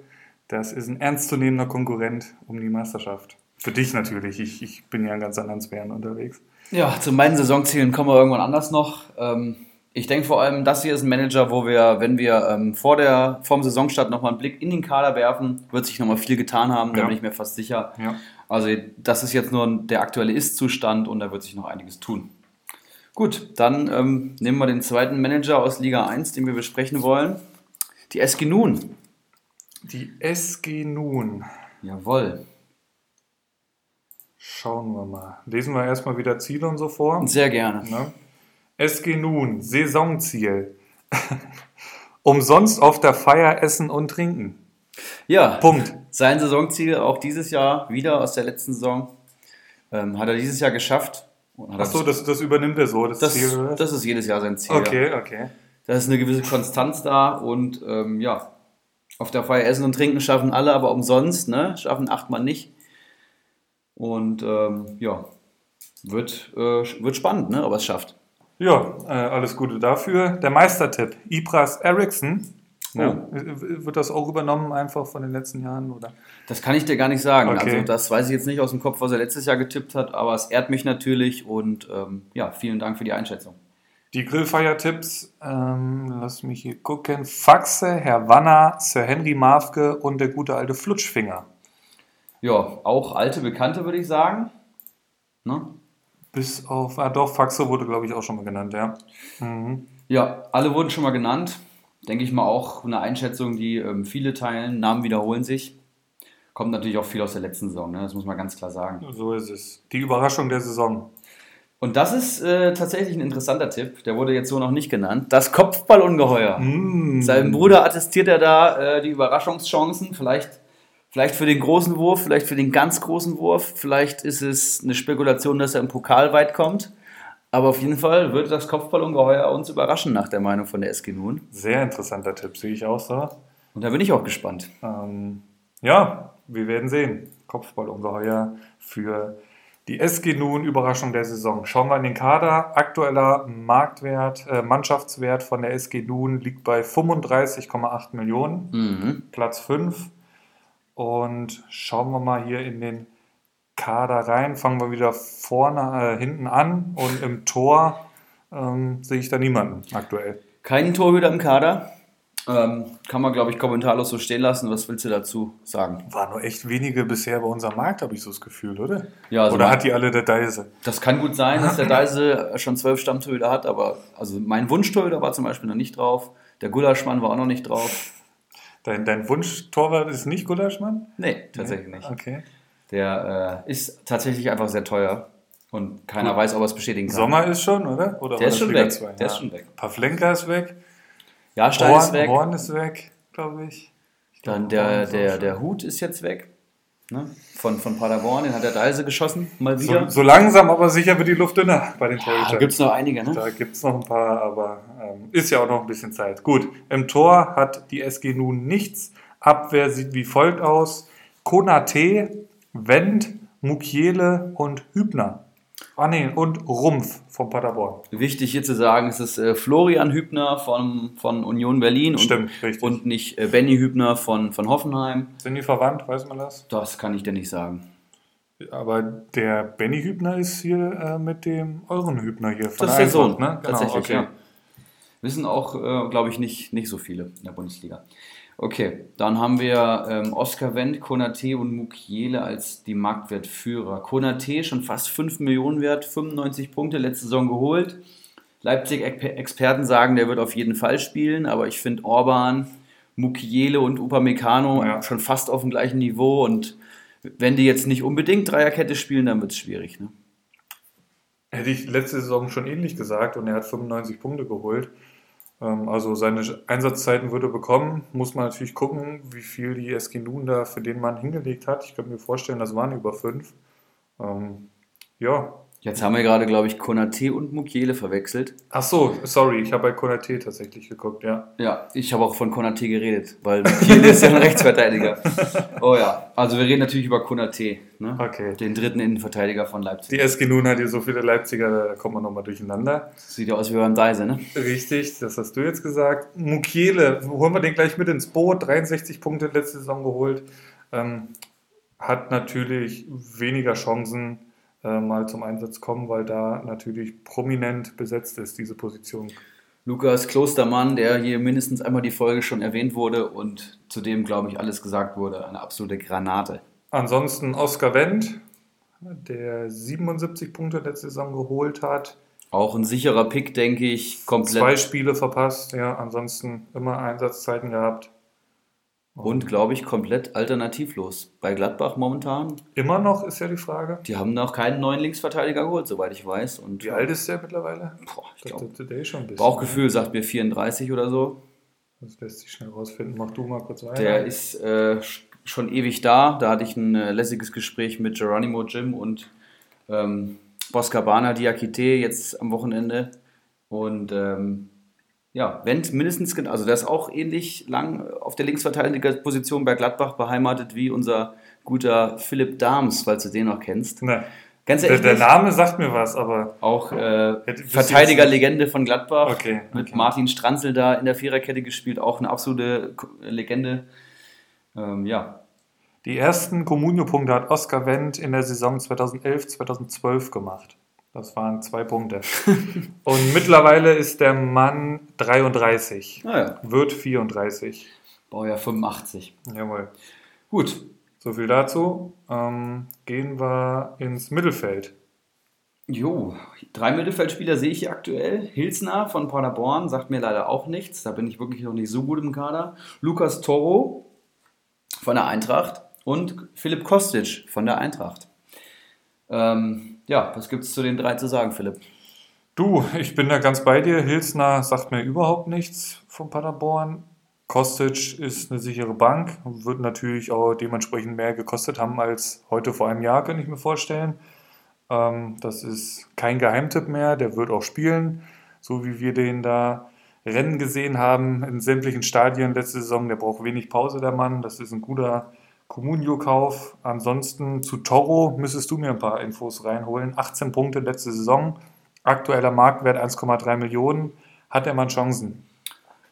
das ist ein ernstzunehmender Konkurrent um die Meisterschaft. Für dich natürlich. Ich, ich bin ja in ganz anderen Sphären unterwegs. Ja, zu meinen Saisonzielen kommen wir irgendwann anders noch. Ähm, ich denke vor allem, das hier ist ein Manager, wo wir, wenn wir ähm, vor der vorm Saisonstart nochmal einen Blick in den Kader werfen, wird sich nochmal viel getan haben, da Ja. bin ich mir fast sicher. Ja. Also das ist jetzt nur der aktuelle Ist-Zustand und da wird sich noch einiges tun. Gut, dann ähm, nehmen wir den zweiten Manager aus Liga 1, den wir besprechen wollen. Die SG Nun. Die SG Nun. Jawohl. Schauen wir mal. Lesen wir erstmal wieder Ziele und so vor. Sehr gerne. Ne? SG Nun, Saisonziel. Umsonst auf der Feier essen und trinken. Ja, Punkt. sein Saisonziel auch dieses Jahr wieder aus der letzten Saison. Ähm, hat er dieses Jahr geschafft. Achso, das, das übernimmt er so, das, das, Ziel. oder? das ist jedes Jahr sein Ziel. ja. okay, okay. Da ist eine gewisse Konstanz da und ähm, ja, auf der Feier essen und trinken schaffen alle, aber umsonst, ne? Schaffen acht Mann nicht. Und ähm, ja, wird, äh, wird spannend, ne? Ob er es schafft. Ja, äh, alles Gute dafür. Der Meistertipp, Ibras Eriksson. Ja, wird das auch übernommen einfach von den letzten Jahren? Oder? Das kann ich dir gar nicht sagen. Okay. Also das weiß ich jetzt nicht aus dem Kopf, was er letztes Jahr getippt hat, aber es ehrt mich natürlich und ähm, ja, vielen Dank für die Einschätzung. Die Grillfeier-Tipps, ähm, lass mich hier gucken. Faxe, Herr Wanner, Sir Henry Mafke und der gute alte Flutschfinger. Ja, auch alte Bekannte, würde ich sagen. Ne? Bis auf, ah doch, Faxe wurde glaube ich auch schon mal genannt, ja. Mhm. Ja, alle wurden schon mal genannt. Denke ich mal auch eine Einschätzung, die ähm, viele teilen. Namen wiederholen sich. Kommt natürlich auch viel aus der letzten Saison, ne? das muss man ganz klar sagen. So ist es. Die Überraschung der Saison. Und das ist äh, tatsächlich ein interessanter Tipp. Der wurde jetzt so noch nicht genannt. Das Kopfballungeheuer. Mm. Seinem Bruder attestiert er da äh, die Überraschungschancen. Vielleicht, vielleicht für den großen Wurf, vielleicht für den ganz großen Wurf. Vielleicht ist es eine Spekulation, dass er im Pokal weit kommt. Aber auf jeden Fall wird das Kopfballungeheuer uns überraschen, nach der Meinung von der SG Nun. Sehr interessanter Tipp, sehe ich auch so. Und da bin ich auch gespannt. Ähm, ja, wir werden sehen. Kopfballungeheuer für Die SG nun, Überraschung der Saison. Schauen wir in den Kader. Aktueller Marktwert, äh, Mannschaftswert von der SG nun liegt bei 35,8 Millionen, Mhm. Platz 5. Und schauen wir mal hier in den Kader rein. Fangen wir wieder vorne, äh, hinten an. Und im Tor ähm, sehe ich da niemanden aktuell. Keinen Torhüter im Kader. Ähm, kann man, glaube ich, kommentarlos so stehen lassen. Was willst du dazu sagen? Waren nur echt wenige bisher bei unserem Markt, habe ich so das Gefühl, oder? Ja, also oder hat die alle der Deise? Das kann gut sein, dass der Deise schon zwölf Stammtorhüter hat, aber also mein Wunschtorhüter war zum Beispiel noch nicht drauf. Der Gulaschmann war auch noch nicht drauf. Dein, dein Wunschtorwart ist nicht Gulaschmann? Nee, tatsächlich nicht. Okay. Der äh, ist tatsächlich einfach sehr teuer und keiner weiß, ob er es bestätigen kann. Sommer ist schon, oder? oder Der ist schon Liga weg. zwei? Der ist schon weg. Pavlenka ist weg. Ja, Stein ist weg. Horn ist weg, glaube ich. Ich glaub, Dann der, der, der Hut ist jetzt weg. Ne? Von, von Paderborn, den hat der Deise geschossen, mal wieder. So, so langsam, aber sicher wird die Luft dünner bei den da Torhütern. gibt es noch einige, ne? Da gibt es noch ein paar, aber ähm, ist ja auch noch ein bisschen Zeit. Gut, im Tor hat die SG nun nichts. Abwehr sieht wie folgt aus. Konate, Wendt, Mukiele und Hübner. Ah nee, und Rumpf von Paderborn. Wichtig hier zu sagen, es ist äh, Florian Hübner von, von Union Berlin und, Stimmt, richtig. und nicht äh, Benny Hübner von, von Hoffenheim. Sind die verwandt, weiß man das? Das kann ich dir nicht sagen. Aber der Benny Hübner ist hier äh, mit dem euren Hübner hier von Das ist der Sohn, ne? Genau, tatsächlich, okay. ja. Wissen auch, äh, glaube ich, nicht, nicht so viele in der Bundesliga. Okay, dann haben wir ähm, Oskar Wendt, Konate und Mukiele als die Marktwertführer. Konate schon fast 5 Millionen wert, 95 Punkte letzte Saison geholt. Leipzig-Experten sagen, der wird auf jeden Fall spielen, aber ich finde Orban, Mukiele und Upamecano Ja. schon fast auf dem gleichen Niveau und wenn die jetzt nicht unbedingt Dreierkette spielen, dann wird es schwierig. Ne? Hätte ich letzte Saison schon ähnlich gesagt und er hat 95 Punkte geholt. Ähm, Also seine Einsatzzeiten würde bekommen. Muss man natürlich gucken, wie viel die SG Nun da für den Mann hingelegt hat. Ich könnte mir vorstellen, das waren über fünf. Ähm, Ja. Jetzt haben wir gerade, glaube ich, Konate und Mukiele verwechselt. Ach so, sorry, ich habe bei Konate tatsächlich geguckt, ja. Ja, ich habe auch von Konate geredet, weil Mukiele ist ja ein Rechtsverteidiger. Oh ja, also wir reden natürlich über Konate, ne? Okay. den dritten Innenverteidiger von Leipzig. Die SG Nun hat hier so viele Leipziger, da kommt man nochmal durcheinander. Sieht ja aus wie beim Deise, ne? Richtig, das hast du jetzt gesagt. Mukiele, holen wir den gleich mit ins Boot. 63 Punkte letzte Saison geholt. Ähm, hat natürlich weniger Chancen, äh, mal zum Einsatz kommen, weil da natürlich prominent besetzt ist, diese Position. Lukas Klostermann, der hier mindestens einmal die Folge schon erwähnt wurde und zu dem, glaube ich, alles gesagt wurde. Eine absolute Granate. Ansonsten Oskar Wendt, der 77 Punkte letzte Saison geholt hat. Auch ein sicherer Pick, denke ich. Komplett. Zwei Spiele verpasst, ja, ansonsten immer Einsatzzeiten gehabt. Und, glaube ich, komplett alternativlos. Bei Gladbach momentan. Immer noch ist ja die Frage. Die haben noch keinen neuen Linksverteidiger geholt, soweit ich weiß. Und Wie alt ist der mittlerweile? Boah, ich glaube, ist der schon ein bisschen. Bauchgefühl sagt mir 34 oder so. Das lässt sich schnell rausfinden. Mach du mal kurz weiter. Der ist äh, sch- schon ewig da. Da hatte ich ein äh, lässiges Gespräch mit Geronimo Jim und ähm, Boscabana Diakite jetzt am Wochenende. Und ähm, ja, Wendt mindestens, also der ist auch ähnlich lang auf der Linksverteidigerposition bei Gladbach beheimatet wie unser guter Philipp Dahms, falls du den noch kennst. Ne, Ganz der, ehrlich, der Name sagt mir was, aber auch äh, Verteidigerlegende von Gladbach. Okay, Mit okay. Martin Stranzel da in der Viererkette gespielt, auch eine absolute Legende. Ähm, ja, die ersten Comunio-Punkte hat Oskar Wendt in der Saison 2011, 2012 gemacht. Das waren zwei Punkte. Und mittlerweile ist der Mann 33, naja, wird 34. Baujahr 85. Jawohl. Gut, So viel dazu. Ähm, gehen wir ins Mittelfeld. jo, drei Mittelfeldspieler sehe ich hier aktuell. Hilsner von Paderborn sagt mir leider auch nichts. Da bin ich wirklich noch nicht so gut im Kader. Lukas Toro von der Eintracht und Philipp Kostic von der Eintracht. Ähm, ja, was gibt es zu den drei zu sagen, Philipp? Du, ich bin da ganz bei dir. Hilsner sagt mir überhaupt nichts von Paderborn. Kostic ist eine sichere Bank, wird natürlich auch dementsprechend mehr gekostet haben als heute vor einem Jahr, könnte ich mir vorstellen. Ähm, das ist kein Geheimtipp mehr, der wird auch spielen, so wie wir den da Rennen gesehen haben in sämtlichen Stadien letzte Saison. Der braucht wenig Pause, der Mann. Das ist ein guter, Comunio-Kauf. Ansonsten zu Toro müsstest du mir ein paar Infos reinholen. 18 Punkte letzte Saison, aktueller Marktwert 1,3 Millionen. Hat der Mann Chancen?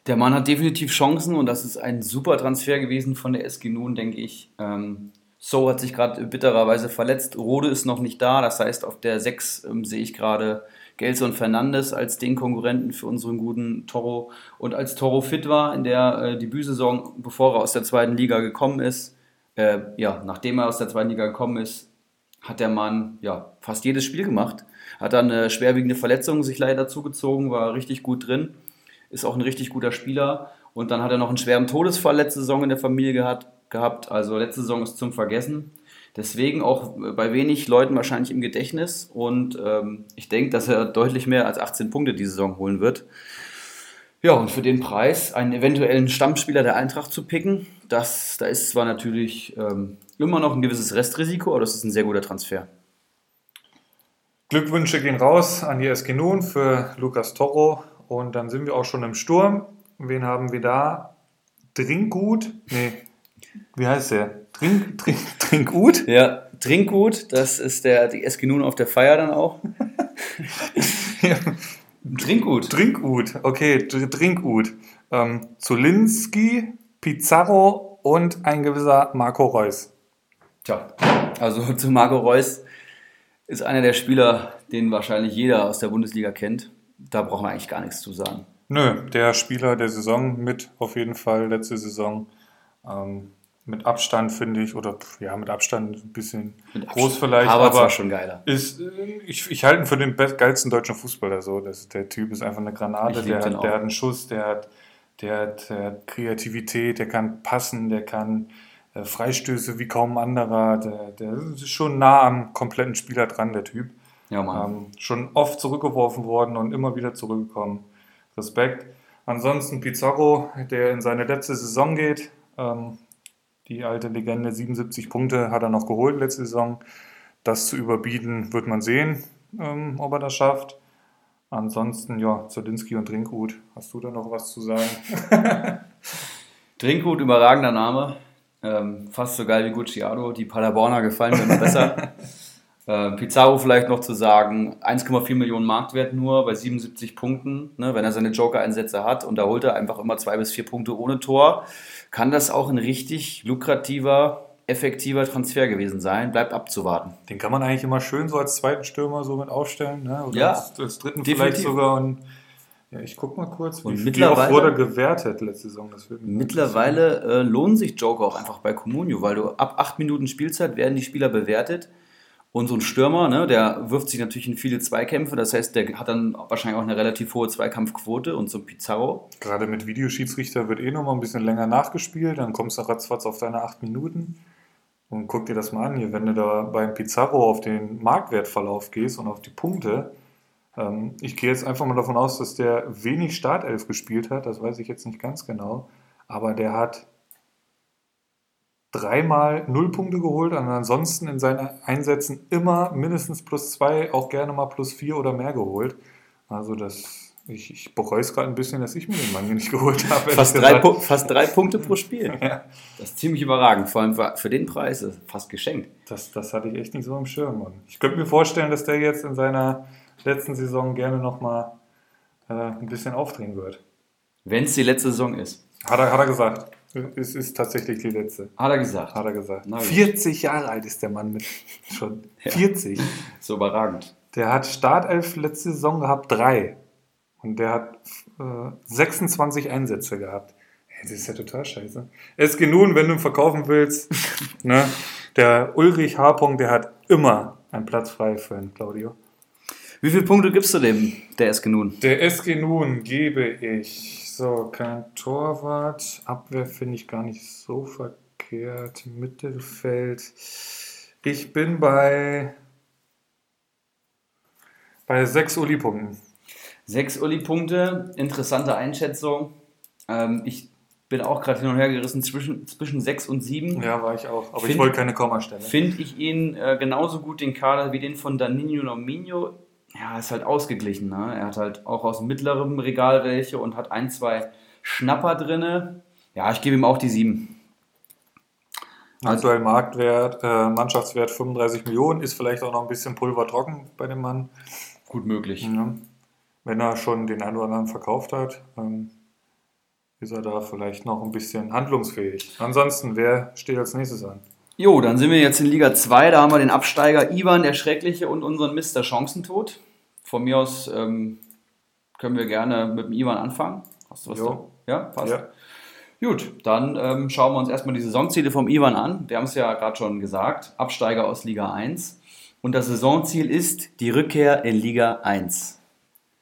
Der Mann hat definitiv Chancen und das ist ein super Transfer gewesen von der SG Nun, denke ich. Ähm, so hat sich gerade bittererweise verletzt. Rode ist noch nicht da, das heißt, auf der 6 ähm, sehe ich gerade Gelson Fernandes als den Konkurrenten für unseren guten Toro. Und als Toro fit war in der äh, Debütsaison, bevor er aus der zweiten Liga gekommen ist, äh, ja, nachdem er aus der zweiten Liga gekommen ist, hat der Mann ja fast jedes Spiel gemacht. Hat dann eine schwerwiegende Verletzung sich leider zugezogen, war richtig gut drin, ist auch ein richtig guter Spieler. Und dann hat er noch einen schweren Todesfall letzte Saison in der Familie gehabt. gehabt. Also letzte Saison ist zum Vergessen. Deswegen auch bei wenig Leuten wahrscheinlich im Gedächtnis. Und ähm, ich denke, dass er deutlich mehr als 18 Punkte die Saison holen wird. Ja, und für den Preis einen eventuellen Stammspieler der Eintracht zu picken, das, da ist zwar natürlich ähm, immer noch ein gewisses Restrisiko, aber das ist ein sehr guter Transfer. Glückwünsche gehen raus an die SG Nun für Lukas Toro. Und dann sind wir auch schon im Sturm. Wen haben wir da? Trinkgut? Nee, wie heißt der? Trink, trink, Trinkgut? Ja, Trinkgut, das ist der, die SG Nun auf der Feier dann auch. ja. Trinkgut. Trinkgut, okay, Trinkgut. Ähm, Zulinski, Pizarro und ein gewisser Marco Reus. Tja, also zu Marco Reus ist einer der Spieler, den wahrscheinlich jeder aus der Bundesliga kennt. Da brauchen wir eigentlich gar nichts zu sagen. Nö, der Spieler der Saison mit auf jeden Fall letzte Saison. Ähm, mit Abstand finde ich, oder ja, mit Abstand ein bisschen mit groß Abstand. vielleicht. Aber, aber schon geiler. Ist, ich, ich halte ihn für den geilsten deutschen Fußballer so. Das, der Typ ist einfach eine Granate, der hat, der hat einen Schuss, der hat, der hat, der hat Kreativität, der kann passen, der kann äh, Freistöße wie kaum ein anderer. Der, der ist schon nah am kompletten Spieler dran, der Typ. Ja, Mann. Ähm, schon oft zurückgeworfen worden und immer wieder zurückgekommen. Respekt. Ansonsten Pizarro, der in seine letzte Saison geht. Ähm, die alte Legende, 77 Punkte hat er noch geholt letzte Saison. Das zu überbieten, wird man sehen, ähm, ob er das schafft. Ansonsten, ja, Zodinski und Trinkgut. Hast du da noch was zu sagen? Trinkgut, überragender Name. Ähm, fast so geil wie Gucciado. Die Paderborner gefallen mir immer besser. äh, Pizarro vielleicht noch zu sagen, 1,4 Millionen Marktwert nur bei 77 Punkten. Ne, wenn er seine Joker-Einsätze hat und da holt er einfach immer zwei bis vier Punkte ohne Tor kann das auch ein richtig lukrativer, effektiver Transfer gewesen sein. Bleibt abzuwarten. Den kann man eigentlich immer schön so als zweiten Stürmer so mit aufstellen. Ne? Oder ja, als, als dritten definitiv. vielleicht sogar. Und, ja, ich guck mal kurz, wie, wie oft wurde gewertet letzte Saison. mittlerweile äh, lohnen sich Joker auch einfach bei Comunio, weil du ab acht Minuten Spielzeit werden die Spieler bewertet. Und so ein Stürmer, ne, der wirft sich natürlich in viele Zweikämpfe, das heißt, der hat dann wahrscheinlich auch eine relativ hohe Zweikampfquote und so ein Pizarro. Gerade mit Videoschiedsrichter wird eh nochmal ein bisschen länger nachgespielt, dann kommst du ratzfatz auf deine acht Minuten. Und guck dir das mal an hier, wenn du da beim Pizarro auf den Marktwertverlauf gehst und auf die Punkte. Ähm, ich gehe jetzt einfach mal davon aus, dass der wenig Startelf gespielt hat, das weiß ich jetzt nicht ganz genau. Aber der hat dreimal null Punkte geholt und ansonsten in seinen Einsätzen immer mindestens plus zwei, auch gerne mal plus vier oder mehr geholt. Also das, ich, ich bereue es gerade ein bisschen, dass ich mir den Mann nicht geholt habe. Fast drei, fast drei, Punkte pro Spiel. ja. Das ist ziemlich überragend, vor allem für den Preis, fast geschenkt. Das, das hatte ich echt nicht so im Schirm. Mann. Ich könnte mir vorstellen, dass der jetzt in seiner letzten Saison gerne nochmal äh, ein bisschen aufdrehen wird. Wenn es die letzte Saison ist. Hat er, hat er gesagt. Es ist tatsächlich die letzte. Hat er gesagt. Hat er gesagt. 40 Jahre alt ist der Mann mit schon. Ja. 40. So überragend. Der hat Startelf letzte Saison gehabt, drei. Und der hat äh, 26 Einsätze gehabt. Hey, das ist ja total scheiße. Es nun, wenn du ihn verkaufen willst. ne? Der Ulrich H. der hat immer einen Platz frei für einen Claudio. Wie viele Punkte gibst du dem, der SG Nun? Der SG Nun gebe ich so, kein Torwart. Abwehr finde ich gar nicht so verkehrt. Mittelfeld. Ich bin bei, bei sechs Uli-Punkten. Sechs Uli-Punkte, interessante Einschätzung. Ähm, ich bin auch gerade hin und her gerissen zwischen, zwischen sechs und sieben. Ja, war ich auch. Aber find, ich wollte keine Kommastelle. Finde ich ihn äh, genauso gut, den Kader, wie den von Danilo Nominio ja, ist halt ausgeglichen. Ne? Er hat halt auch aus mittlerem Regal welche und hat ein, zwei Schnapper drinne. Ja, ich gebe ihm auch die sieben. Aktuell Marktwert, äh, Mannschaftswert 35 Millionen, ist vielleicht auch noch ein bisschen pulvertrocken bei dem Mann. Gut möglich. Ja. Wenn er schon den einen oder anderen verkauft hat, ähm, ist er da vielleicht noch ein bisschen handlungsfähig. Ansonsten, wer steht als nächstes an? Jo, dann sind wir jetzt in Liga 2. Da haben wir den Absteiger Ivan, der Schreckliche, und unseren Mr. Chancentod. Von mir aus ähm, können wir gerne mit dem Ivan anfangen. Hast du was Jo. da? Ja, passt. Ja. Gut, dann ähm, schauen wir uns erstmal die Saisonziele vom Ivan an. Wir haben es ja gerade schon gesagt. Absteiger aus Liga 1. Und das Saisonziel ist die Rückkehr in Liga 1.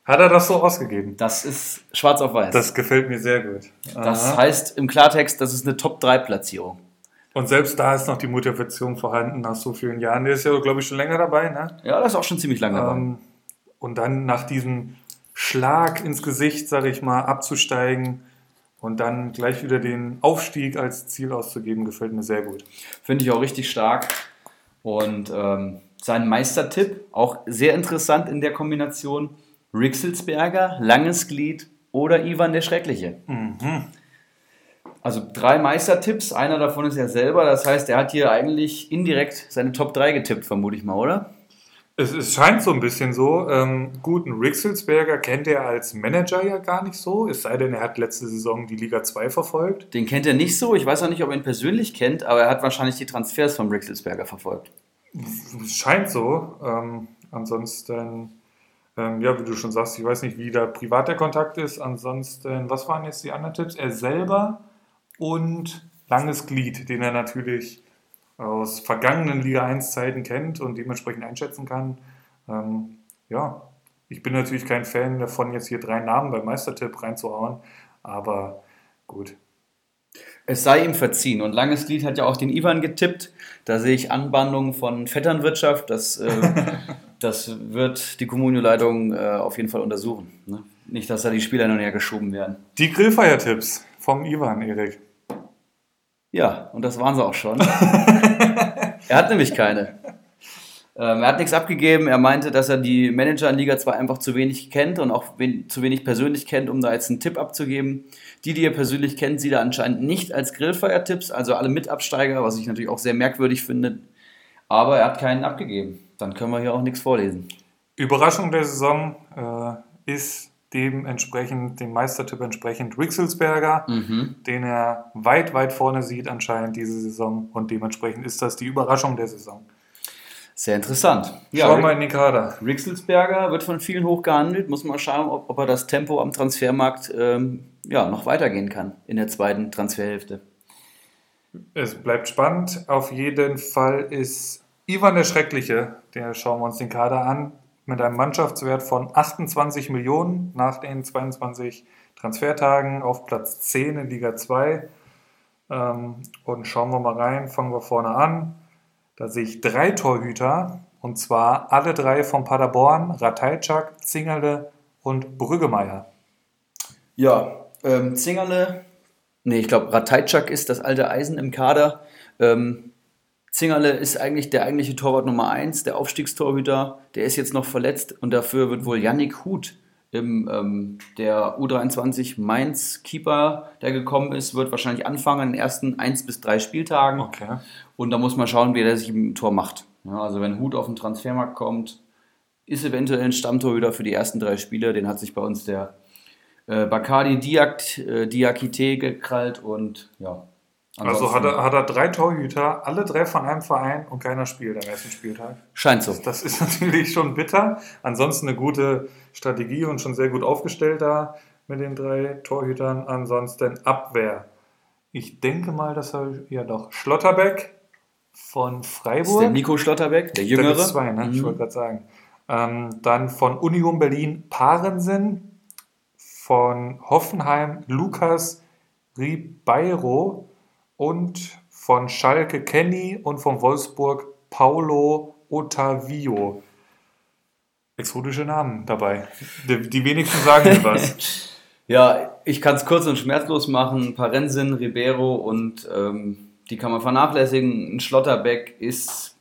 Hat er das so ausgegeben? Das ist schwarz auf weiß. Das gefällt mir sehr gut. Das Aha. heißt im Klartext, das ist eine Top-3-Platzierung. Und selbst da ist noch die Motivation vorhanden nach so vielen Jahren. Der ist ja, glaube ich, schon länger dabei. Ne? Ja, das ist auch schon ziemlich lange dabei. Ähm, und dann nach diesem Schlag ins Gesicht, sage ich mal, abzusteigen und dann gleich wieder den Aufstieg als Ziel auszugeben, gefällt mir sehr gut. Finde ich auch richtig stark. Und ähm, sein Meistertipp, auch sehr interessant in der Kombination: Rixelsberger, Langes Glied oder Ivan der Schreckliche. Also drei Meistertipps, einer davon ist er selber. Das heißt, er hat hier eigentlich indirekt seine Top 3 getippt, vermute ich mal, oder? Es, es scheint so ein bisschen so. Ähm, guten Rixelsberger kennt er als Manager ja gar nicht so, es sei denn, er hat letzte Saison die Liga 2 verfolgt. Den kennt er nicht so. Ich weiß auch nicht, ob er ihn persönlich kennt, aber er hat wahrscheinlich die Transfers von Rixelsberger verfolgt. Es scheint so. Ähm, ansonsten, ähm, ja, wie du schon sagst, ich weiß nicht, wie da privat der Kontakt ist. Ansonsten, was waren jetzt die anderen Tipps? Er selber und langes Glied, den er natürlich aus vergangenen Liga 1 Zeiten kennt und dementsprechend einschätzen kann. Ähm, ja, ich bin natürlich kein Fan davon, jetzt hier drei Namen beim Meistertipp reinzuhauen, aber gut. Es sei ihm verziehen. Und Langes Glied hat ja auch den Ivan getippt. Da sehe ich Anbandlung von Vetternwirtschaft. Das, äh, das wird die Kommunioleitung äh, auf jeden Fall untersuchen. Ne? Nicht, dass da die Spieler noch näher geschoben werden. Die Grillfeiertipps vom Ivan, Erik. Ja, und das waren sie auch schon. er hat nämlich keine. Ähm, er hat nichts abgegeben. Er meinte, dass er die Manager in Liga 2 einfach zu wenig kennt und auch wen zu wenig persönlich kennt, um da jetzt einen Tipp abzugeben. Die, die er persönlich kennt, sieht er anscheinend nicht als Grillfeiertipps, also alle Mitabsteiger, was ich natürlich auch sehr merkwürdig finde. Aber er hat keinen abgegeben. Dann können wir hier auch nichts vorlesen. Überraschung der Saison äh, ist dementsprechend, dem Meistertipp entsprechend Rixelsberger, den er weit, weit vorne sieht anscheinend diese Saison und dementsprechend ist das die Überraschung der Saison. Sehr interessant. Schauen wir mal in die Kader. Rixelsberger wird von vielen hoch gehandelt. Muss man schauen, ob, ob er das Tempo am Transfermarkt ähm, ja, noch weitergehen kann in der zweiten Transferhälfte. Es bleibt spannend. Auf jeden Fall ist Ivan der Schreckliche, der schauen wir uns den Kader an, mit einem Mannschaftswert von 28 Millionen nach den 22 Transfertagen auf Platz 10 in Liga 2. Ähm, und schauen wir mal rein, fangen wir vorne an. Da sehe ich drei Torhüter, und zwar alle drei von Paderborn, Ratajczak, Zingerle und Brüggemeier. Ja, ähm, Zingerle, nee, ich glaube, Ratajczak ist das alte Eisen im Kader. Ähm, Zingerle ist eigentlich der eigentliche Torwart Nummer 1, der Aufstiegstorhüter. Der ist jetzt noch verletzt und dafür wird wohl Yannick Huth, im, ähm, der U23 Mainz Keeper, der gekommen ist, wird wahrscheinlich anfangen in den ersten 1 bis 3 Spieltagen. Okay. Und da muss man schauen, wie der sich im Tor macht. Ja, also wenn Hut auf den Transfermarkt kommt, ist eventuell ein Stammtorhüter für die ersten drei Spiele. Den hat sich bei uns der äh, Bakadi Diak, äh, Diakite gekrallt und ja. Also hat ansonsten- er, hat er drei Torhüter, alle drei von einem Verein und keiner spielt am ersten Spieltag. Scheint so. Das ist natürlich schon bitter. Ansonsten eine gute Strategie und schon sehr gut aufgestellt da mit den drei Torhütern. Ansonsten Abwehr. Ich denke mal, dass er, ja doch, Schlotterbeck von Das ist Freiburg. der Nico Schlotterbeck, der Da Jüngere. gibt's zwei, ne? Ich Mhm. wollte gerade sagen. Ähm, dann von Union Berlin Parensen, von Hoffenheim Lukas Ribeiro und von Schalke Kenny und von Wolfsburg Paulo Ottavio. Exotische Namen dabei. Die, die wenigsten sagen mir was. Ja, ich kann es kurz und schmerzlos machen. Parensen, Ribeiro und ähm, die kann man vernachlässigen. Ein Schlotterbeck ist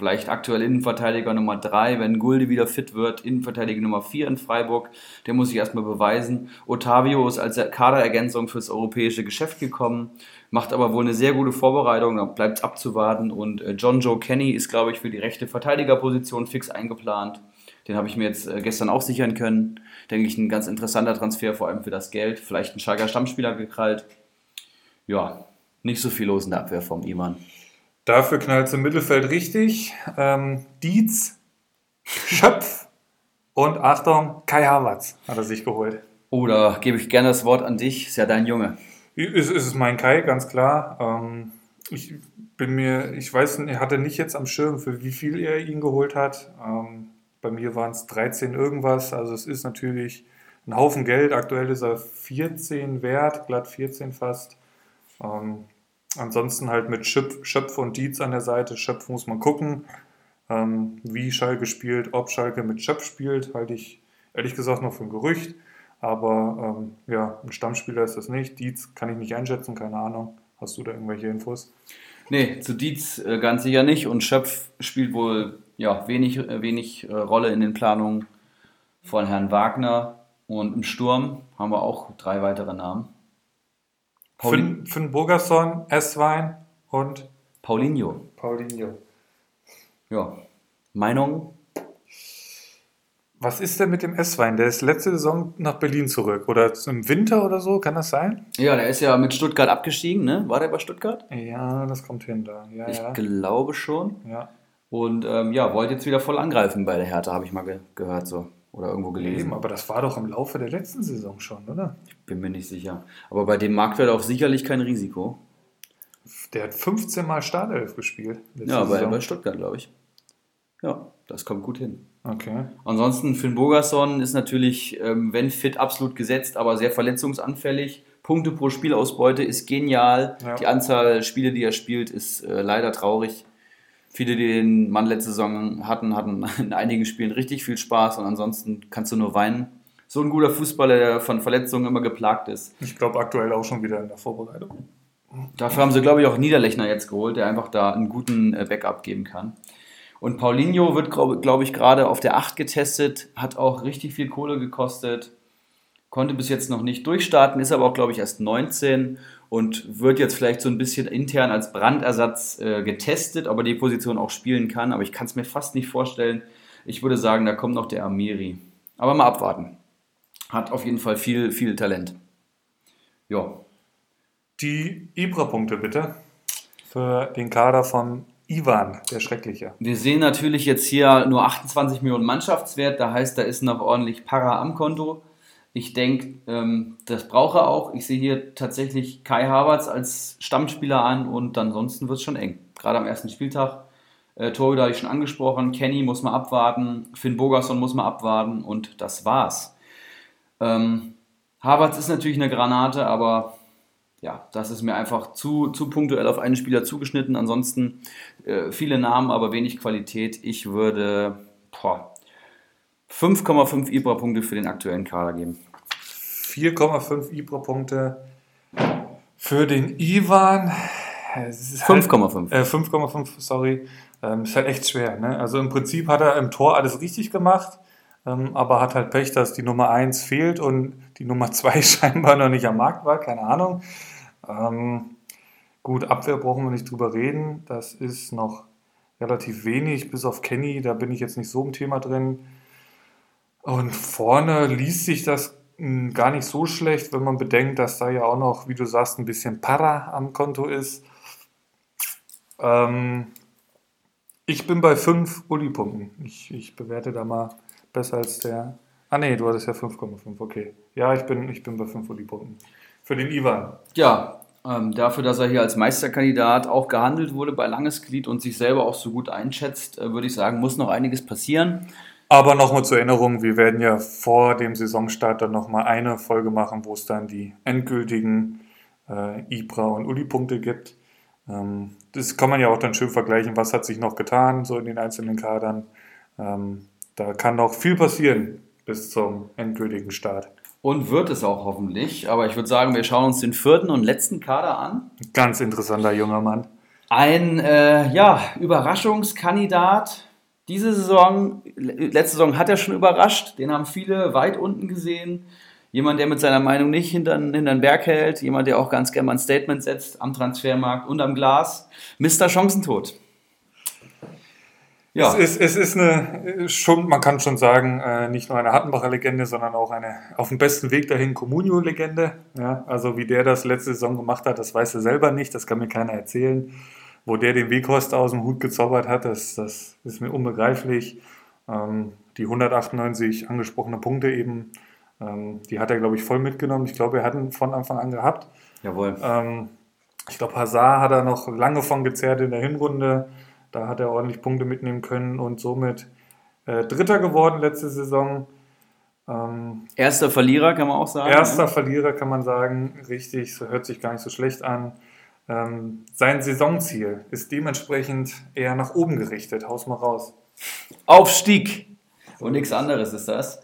vielleicht aktuell Innenverteidiger Nummer 3, wenn Gulde wieder fit wird, Innenverteidiger Nummer 4 in Freiburg, der muss sich erstmal beweisen. Otavio ist als Kaderergänzung fürs europäische Geschäft gekommen, macht aber wohl eine sehr gute Vorbereitung, da bleibt abzuwarten und äh, John Joe Kenny ist, glaube ich, für die rechte Verteidigerposition fix eingeplant. Den habe ich mir jetzt äh, gestern auch sichern können. Denke ich, ein ganz interessanter Transfer, vor allem für das Geld. Vielleicht ein Schalker Stammspieler gekrallt. Ja, nicht so viel los in der Abwehr vom Iman. Dafür knallt es im Mittelfeld richtig. Ähm, Dietz, Schöpf und Achtung, Kai Havertz hat er sich geholt. Oder oh, gebe ich gerne das Wort an dich, ist ja dein Junge. Ist, ist es mein Kai, ganz klar. Ähm, ich bin mir, ich weiß, er hatte nicht jetzt am Schirm, für wie viel er ihn geholt hat. Ähm, bei mir waren es 13 irgendwas. Also es ist natürlich ein Haufen Geld. Aktuell ist er 14 wert, glatt 14 fast. Ähm, ansonsten halt mit Schöpf, Schöpf und Dietz an der Seite. Schöpf muss man gucken, ähm, wie Schalke spielt, ob Schalke mit Schöpf spielt, halte ich ehrlich gesagt noch für ein Gerücht. Aber ähm, ja, ein Stammspieler ist das nicht. Dietz kann ich nicht einschätzen, keine Ahnung. Hast du da irgendwelche Infos? Nee, zu Dietz äh, ganz sicher nicht. Und Schöpf spielt wohl ja, wenig, äh, wenig äh, Rolle in den Planungen von Herrn Wagner. Und im Sturm haben wir auch drei weitere Namen. Paulin Finn, Finn Burgerson, Esswein und Paulinho. Paulinho. Ja. Meinung? Was ist denn mit dem Esswein? Der ist letzte Saison nach Berlin zurück. Oder im Winter oder so, kann das sein? Ja, der ist ja mit Stuttgart abgestiegen, ne? War der bei Stuttgart? Ja, das kommt hin da. Ja, ich ja. glaube schon. Ja. Und ähm, ja, wollte jetzt wieder voll angreifen bei der Hertha, habe ich mal ge gehört so. Oder irgendwo gelesen. Eben, aber das war doch im Laufe der letzten Saison schon, oder? Ich bin mir nicht sicher. Aber bei dem Marktwert auch sicherlich kein Risiko. Der hat 15 Mal Startelf gespielt. Ja, bei, bei Stuttgart, glaube ich. Ja, das kommt gut hin. Okay. Ansonsten, Finn Bogerson ist natürlich, ähm, wenn fit, absolut gesetzt, aber sehr verletzungsanfällig. Punkte pro Spielausbeute ist genial. Ja. Die Anzahl Spiele, die er spielt, ist äh, leider traurig. Viele, die den Mann letzte Saison hatten, hatten in einigen Spielen richtig viel Spaß und ansonsten kannst du nur weinen. So ein guter Fußballer, der von Verletzungen immer geplagt ist. Ich glaube aktuell auch schon wieder in der Vorbereitung. Dafür haben sie, glaube ich, auch Niederlechner jetzt geholt, der einfach da einen guten äh, Backup geben kann. Und Paulinho wird, glaube glaub ich, gerade auf der 8 getestet, hat auch richtig viel Kohle gekostet, konnte bis jetzt noch nicht durchstarten, ist aber auch, glaube ich, erst 19 und wird jetzt vielleicht so ein bisschen intern als Brandersatz äh, getestet, aber die Position auch spielen kann. Aber ich kann es mir fast nicht vorstellen. Ich würde sagen, da kommt noch der Amiri. Aber mal abwarten. Hat auf jeden Fall viel, viel Talent. Ja. Die Ibra-Punkte bitte für den Kader von Ivan, der Schreckliche. Wir sehen natürlich jetzt hier nur 28 Millionen Mannschaftswert. Da heißt, da ist noch ordentlich Para am Konto. Ich denke, ähm, das braucht er auch. Ich sehe hier tatsächlich Kai Havertz als Stammspieler an und ansonsten wird es schon eng. Gerade am ersten Spieltag. Äh, Torhüter habe ich schon angesprochen. Kenny muss man abwarten. Finn Bogerson muss man abwarten und das war's. Ähm, Havertz ist natürlich eine Granate, aber ja, das ist mir einfach zu, zu punktuell auf einen Spieler zugeschnitten. Ansonsten äh, viele Namen, aber wenig Qualität. Ich würde boah, 5,5 Ibra-Punkte für den aktuellen Kader geben. 4,5 Ibra-Punkte für den Ivan. 5,5. Halt, äh, 5,5, sorry. Ähm, ist halt echt schwer. Ne? Also im Prinzip hat er im Tor alles richtig gemacht, aber hat halt Pech, dass die Nummer 1 fehlt und die Nummer 2 scheinbar noch nicht am Markt war, keine Ahnung. Ähm, gut, Abwehr brauchen wir nicht drüber reden. Das ist noch relativ wenig, bis auf Kenny, da bin ich jetzt nicht so im Thema drin. Und vorne liest sich das hm, gar nicht so schlecht, wenn man bedenkt, dass da ja auch noch, wie du sagst, ein bisschen Para am Konto ist. Ähm, ich bin bei 5 Uli-Punkten. Ich, ich bewerte da mal besser als der. Ah nee, du hattest ja 5,5, okay. Ja, ich bin, ich bin bei 5 Uli-Punkten. Für den Ivan. Ja, ähm, dafür, dass er hier als Meisterkandidat auch gehandelt wurde bei Langesglied und sich selber auch so gut einschätzt, äh, würde ich sagen, muss noch einiges passieren. Aber nochmal zur Erinnerung, wir werden ja vor dem Saisonstart dann nochmal eine Folge machen, wo es dann die endgültigen äh, Ibra- und Uli-Punkte gibt. Ähm, das kann man ja auch dann schön vergleichen, was hat sich noch getan, so in den einzelnen Kadern. Ähm, da kann noch viel passieren bis zum endgültigen Start. Und wird es auch hoffentlich. Aber ich würde sagen, wir schauen uns den vierten und letzten Kader an. Ganz interessanter junger Mann. Ein äh, ja, Überraschungskandidat. Diese Saison, letzte Saison hat er schon überrascht. Den haben viele weit unten gesehen. Jemand, der mit seiner Meinung nicht hinter, den Berg hält. Jemand, der auch ganz gerne mal ein Statement setzt am Transfermarkt und am Glas. Mr. Chancentod. Ja. Es ist, es ist eine, schon, man kann schon sagen, äh, nicht nur eine Hattenbacher Legende, sondern auch eine auf dem besten Weg dahin Comunio-Legende. Ja, also wie der das letzte Saison gemacht hat, das weiß er selber nicht, das kann mir keiner erzählen. Wo der den Weghorst aus dem Hut gezaubert hat, das, das ist mir unbegreiflich. Ähm, die 198 angesprochene Punkte eben, ähm, die hat er, glaube ich, voll mitgenommen. Ich glaube, er hat ihn von Anfang an gehabt. Jawohl. Ähm, ich glaube, Hazard hat er noch lange von gezerrt in der Hinrunde. Da hat er ordentlich Punkte mitnehmen können und somit äh, Dritter geworden letzte Saison. Ähm, erster Verlierer kann man auch sagen. Erster ja. Verlierer kann man sagen, richtig, hört sich gar nicht so schlecht an. Ähm, sein Saisonziel ist dementsprechend eher nach oben gerichtet. Haus mal raus. Aufstieg! Und nichts anderes ist das.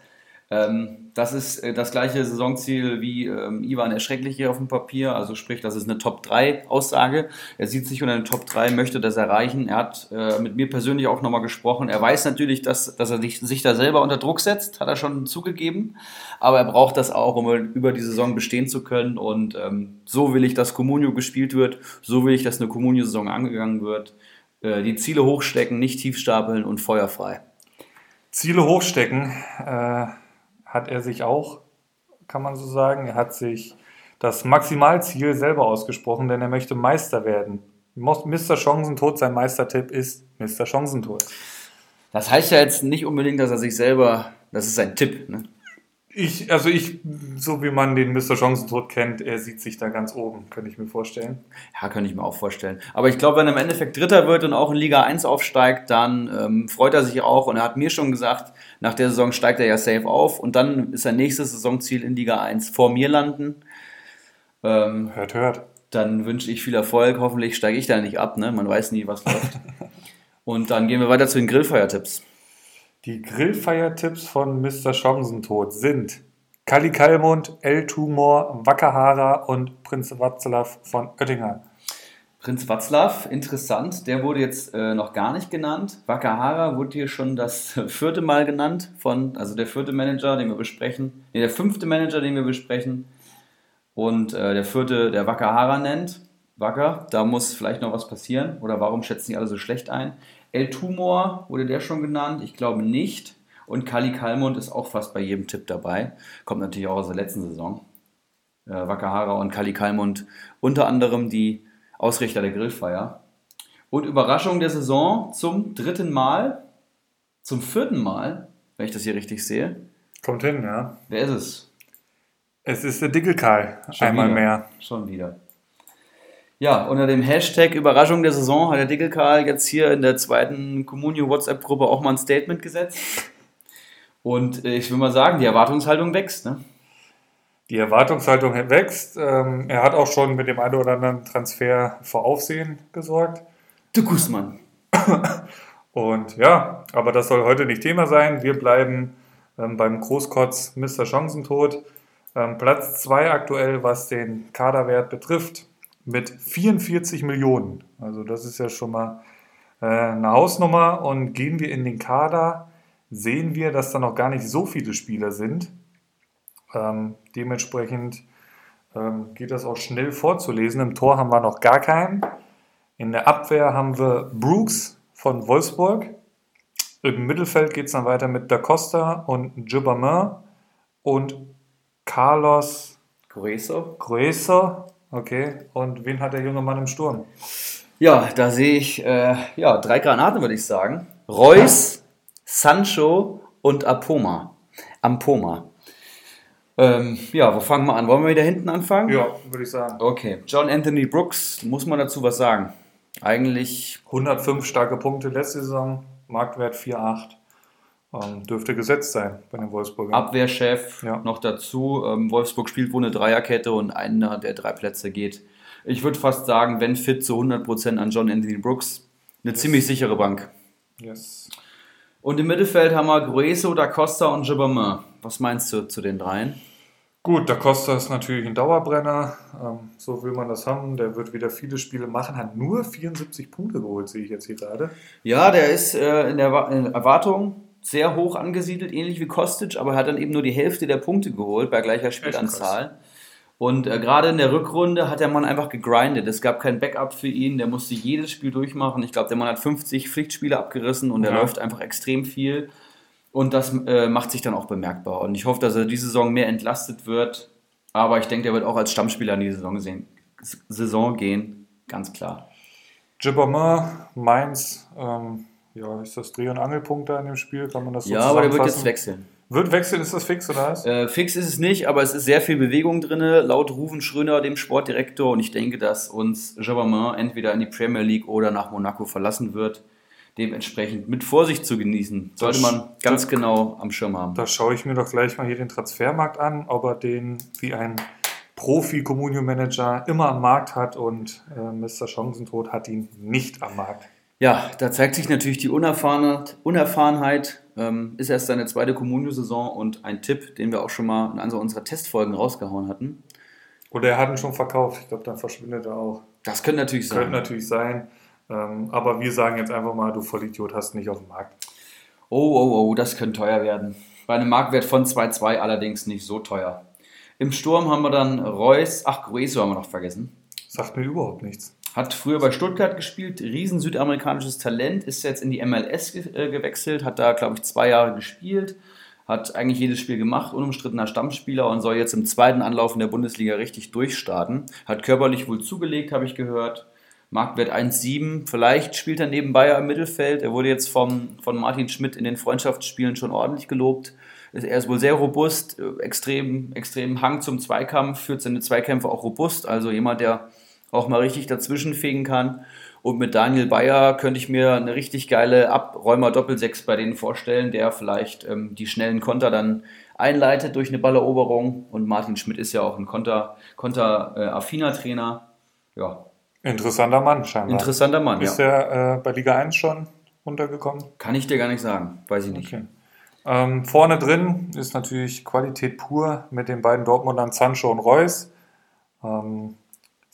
Ähm, das ist äh, das gleiche Saisonziel wie ähm, Ivan Erschrecklich hier auf dem Papier. Also sprich, das ist eine Top-3-Aussage. Er sieht sich unter den Top 3, möchte das erreichen. Er hat äh, mit mir persönlich auch nochmal gesprochen. Er weiß natürlich, dass, dass er sich, sich da selber unter Druck setzt, hat er schon zugegeben. Aber er braucht das auch, um über die Saison bestehen zu können. Und ähm, so will ich, dass Comunio gespielt wird. So will ich, dass eine Comunio-Saison angegangen wird. Äh, die Ziele hochstecken, nicht tief stapeln und feuerfrei. Ziele hochstecken. Äh hat er sich auch, kann man so sagen, er hat sich das Maximalziel selber ausgesprochen, denn er möchte Meister werden. Mr. Chancentod, sein Meistertipp ist Mr. Chancentod. Das heißt ja jetzt nicht unbedingt, dass er sich selber, das ist sein Tipp, ne? Ich, also ich, so wie man den Mr. Chancentod kennt, er sieht sich da ganz oben, könnte ich mir vorstellen. Ja, könnte ich mir auch vorstellen. Aber ich glaube, wenn er im Endeffekt Dritter wird und auch in Liga 1 aufsteigt, dann ähm, freut er sich auch. Und er hat mir schon gesagt, nach der Saison steigt er ja safe auf und dann ist sein nächstes Saisonziel in Liga 1 vor mir landen. Ähm, hört, hört. Dann wünsche ich viel Erfolg. Hoffentlich steige ich da nicht ab, ne? Man weiß nie, was läuft. und dann gehen wir weiter zu den Grillfeiertipps. Die Grillfeiertipps von Mr. Chancentod sind Kali Kalmund, El Tumor, Wackerhara und Prinz Watzlaw von Oettinger. Prinz Watzlaw, interessant, der wurde jetzt äh, noch gar nicht genannt. Wakahara wurde hier schon das vierte Mal genannt, von, also der vierte Manager, den wir besprechen. Nee, der fünfte Manager, den wir besprechen. Und äh, der vierte, der Wakahara nennt. Wacker, da muss vielleicht noch was passieren. Oder warum schätzen die alle so schlecht ein? El Tumor wurde der schon genannt? Ich glaube nicht. Und Kali Kalmund ist auch fast bei jedem Tipp dabei. Kommt natürlich auch aus der letzten Saison. Äh, Wakahara und Kali Kalmund unter anderem die Ausrichter der Grillfeier. Und Überraschung der Saison zum dritten Mal, zum vierten Mal, wenn ich das hier richtig sehe. Kommt hin, ja. Wer ist es? Es ist der Dickelkai, einmal wieder. mehr. Schon wieder. Ja, unter dem Hashtag Überraschung der Saison hat der Dickelkarl jetzt hier in der zweiten Communio WhatsApp-Gruppe auch mal ein Statement gesetzt. Und äh, ich will mal sagen, die Erwartungshaltung wächst. Ne? Die Erwartungshaltung wächst. Ähm, er hat auch schon mit dem einen oder anderen Transfer vor Aufsehen gesorgt. Der Guzman. Und ja, aber das soll heute nicht Thema sein. Wir bleiben ähm, beim Großkotz Mr. Chancentod. Ähm, Platz 2 aktuell, was den Kaderwert betrifft mit 44 Millionen. Also das ist ja schon mal äh, eine Hausnummer. Und gehen wir in den Kader, sehen wir, dass da noch gar nicht so viele Spieler sind. Ähm, dementsprechend ähm, geht das auch schnell vorzulesen. Im Tor haben wir noch gar keinen. In der Abwehr haben wir Brooks von Wolfsburg. Im Mittelfeld geht es dann weiter mit Da Costa und Gibbermin und Carlos Grueso. Grueso Okay, und wen hat der junge Mann im Sturm? Ja, da sehe ich äh, ja, drei Granaten, würde ich sagen. Reus, Sancho und Apoma. Ampoma. Ähm, ja, wo fangen wir an? Wollen wir wieder hinten anfangen? Ja, würde ich sagen. Okay, John Anthony Brooks, muss man dazu was sagen? Eigentlich. 105 starke Punkte letzte Saison, Marktwert 4,8. Ähm, dürfte gesetzt sein bei den Wolfsburgern. Abwehrchef ja. noch dazu. Ähm, Wolfsburg spielt wohl eine Dreierkette und einer der drei Plätze geht. Ich würde fast sagen, wenn fit zu 100% an John Anthony Brooks. Eine yes. ziemlich sichere Bank. Yes. Und im Mittelfeld haben wir Grueso, Da Costa und Gibbermann. Was meinst du zu den dreien? Gut, Da Costa ist natürlich ein Dauerbrenner. Ähm, so will man das haben. Der wird wieder viele Spiele machen. Hat nur 74 Punkte geholt, sehe ich jetzt hier gerade. Ja, der ist äh, in der Wa- in Erwartung sehr hoch angesiedelt, ähnlich wie Kostic, aber hat dann eben nur die Hälfte der Punkte geholt bei gleicher Spielanzahl. Und äh, gerade in der Rückrunde hat der Mann einfach gegrindet. Es gab kein Backup für ihn. Der musste jedes Spiel durchmachen. Ich glaube, der Mann hat 50 Pflichtspiele abgerissen und er Ja. läuft einfach extrem viel. Und das äh, macht sich dann auch bemerkbar. Und ich hoffe, dass er diese Saison mehr entlastet wird. Aber ich denke, der wird auch als Stammspieler in die Saison, sehen, Saison gehen. Ganz klar. Gibbermann, Mainz, ähm, ja, ist das Dreh- und Angelpunkt da in dem Spiel? Kann man das so Ja, aber der wird jetzt wechseln. Wird wechseln, ist das fix oder was? Äh, fix ist es nicht, aber es ist sehr viel Bewegung drin, laut Ruven Schröner, dem Sportdirektor. Und ich denke, dass uns Jabamin entweder in die Premier League oder nach Monaco verlassen wird. Dementsprechend mit Vorsicht zu genießen. Sollte Das- man ganz das- genau am Schirm haben. Da schaue ich mir doch gleich mal hier den Transfermarkt an, ob er den wie ein Profi-Communio-Manager immer am Markt hat und äh, Mr. Chancentod hat ihn nicht am Markt. Ja, da zeigt sich natürlich die Unerfahrenheit. Unerfahrenheit ähm, ist erst seine zweite Communio-Saison und ein Tipp, den wir auch schon mal in einer unserer Testfolgen rausgehauen hatten. Oder er hat ihn schon verkauft. Ich glaube, dann verschwindet er auch. Das könnte natürlich sein. Könnte natürlich sein. Ähm, aber wir sagen jetzt einfach mal, du Vollidiot hast nicht auf dem Markt. Oh, oh, oh, das könnte teuer werden. Bei einem Marktwert von 2,2 allerdings nicht so teuer. Im Sturm haben wir dann Reus, ach, Grueso haben wir noch vergessen. Sagt mir überhaupt nichts. Hat früher bei Stuttgart gespielt, riesen südamerikanisches Talent, ist jetzt in die MLS ge äh, gewechselt, hat da, glaube ich, zwei Jahre gespielt, hat eigentlich jedes Spiel gemacht, unumstrittener Stammspieler und soll jetzt im zweiten Anlauf in der Bundesliga richtig durchstarten. Hat körperlich wohl zugelegt, habe ich gehört. Marktwert 1,7. Vielleicht spielt er nebenbei im Mittelfeld. Er wurde jetzt vom, von Martin Schmidt in den Freundschaftsspielen schon ordentlich gelobt. Er ist wohl sehr robust, äh, extrem, extrem Hang zum Zweikampf, führt seine Zweikämpfe auch robust. Also jemand, der auch mal richtig dazwischenfegen kann. Und mit Daniel Bayer könnte ich mir eine richtig geile Abräumer-Doppelsechs bei denen vorstellen, der vielleicht ähm, die schnellen Konter dann einleitet durch eine Balleroberung. Und Martin Schmidt ist ja auch ein Konter, Konter-affiner Trainer. Ja, Interessanter Mann scheinbar. interessanter Mann, Ist ja. er äh, bei Liga 1 schon runtergekommen? Kann ich dir gar nicht sagen, weiß ich nicht. Okay. Ähm, vorne drin ist natürlich Qualität pur mit den beiden Dortmundern Sancho und Reus. Ähm,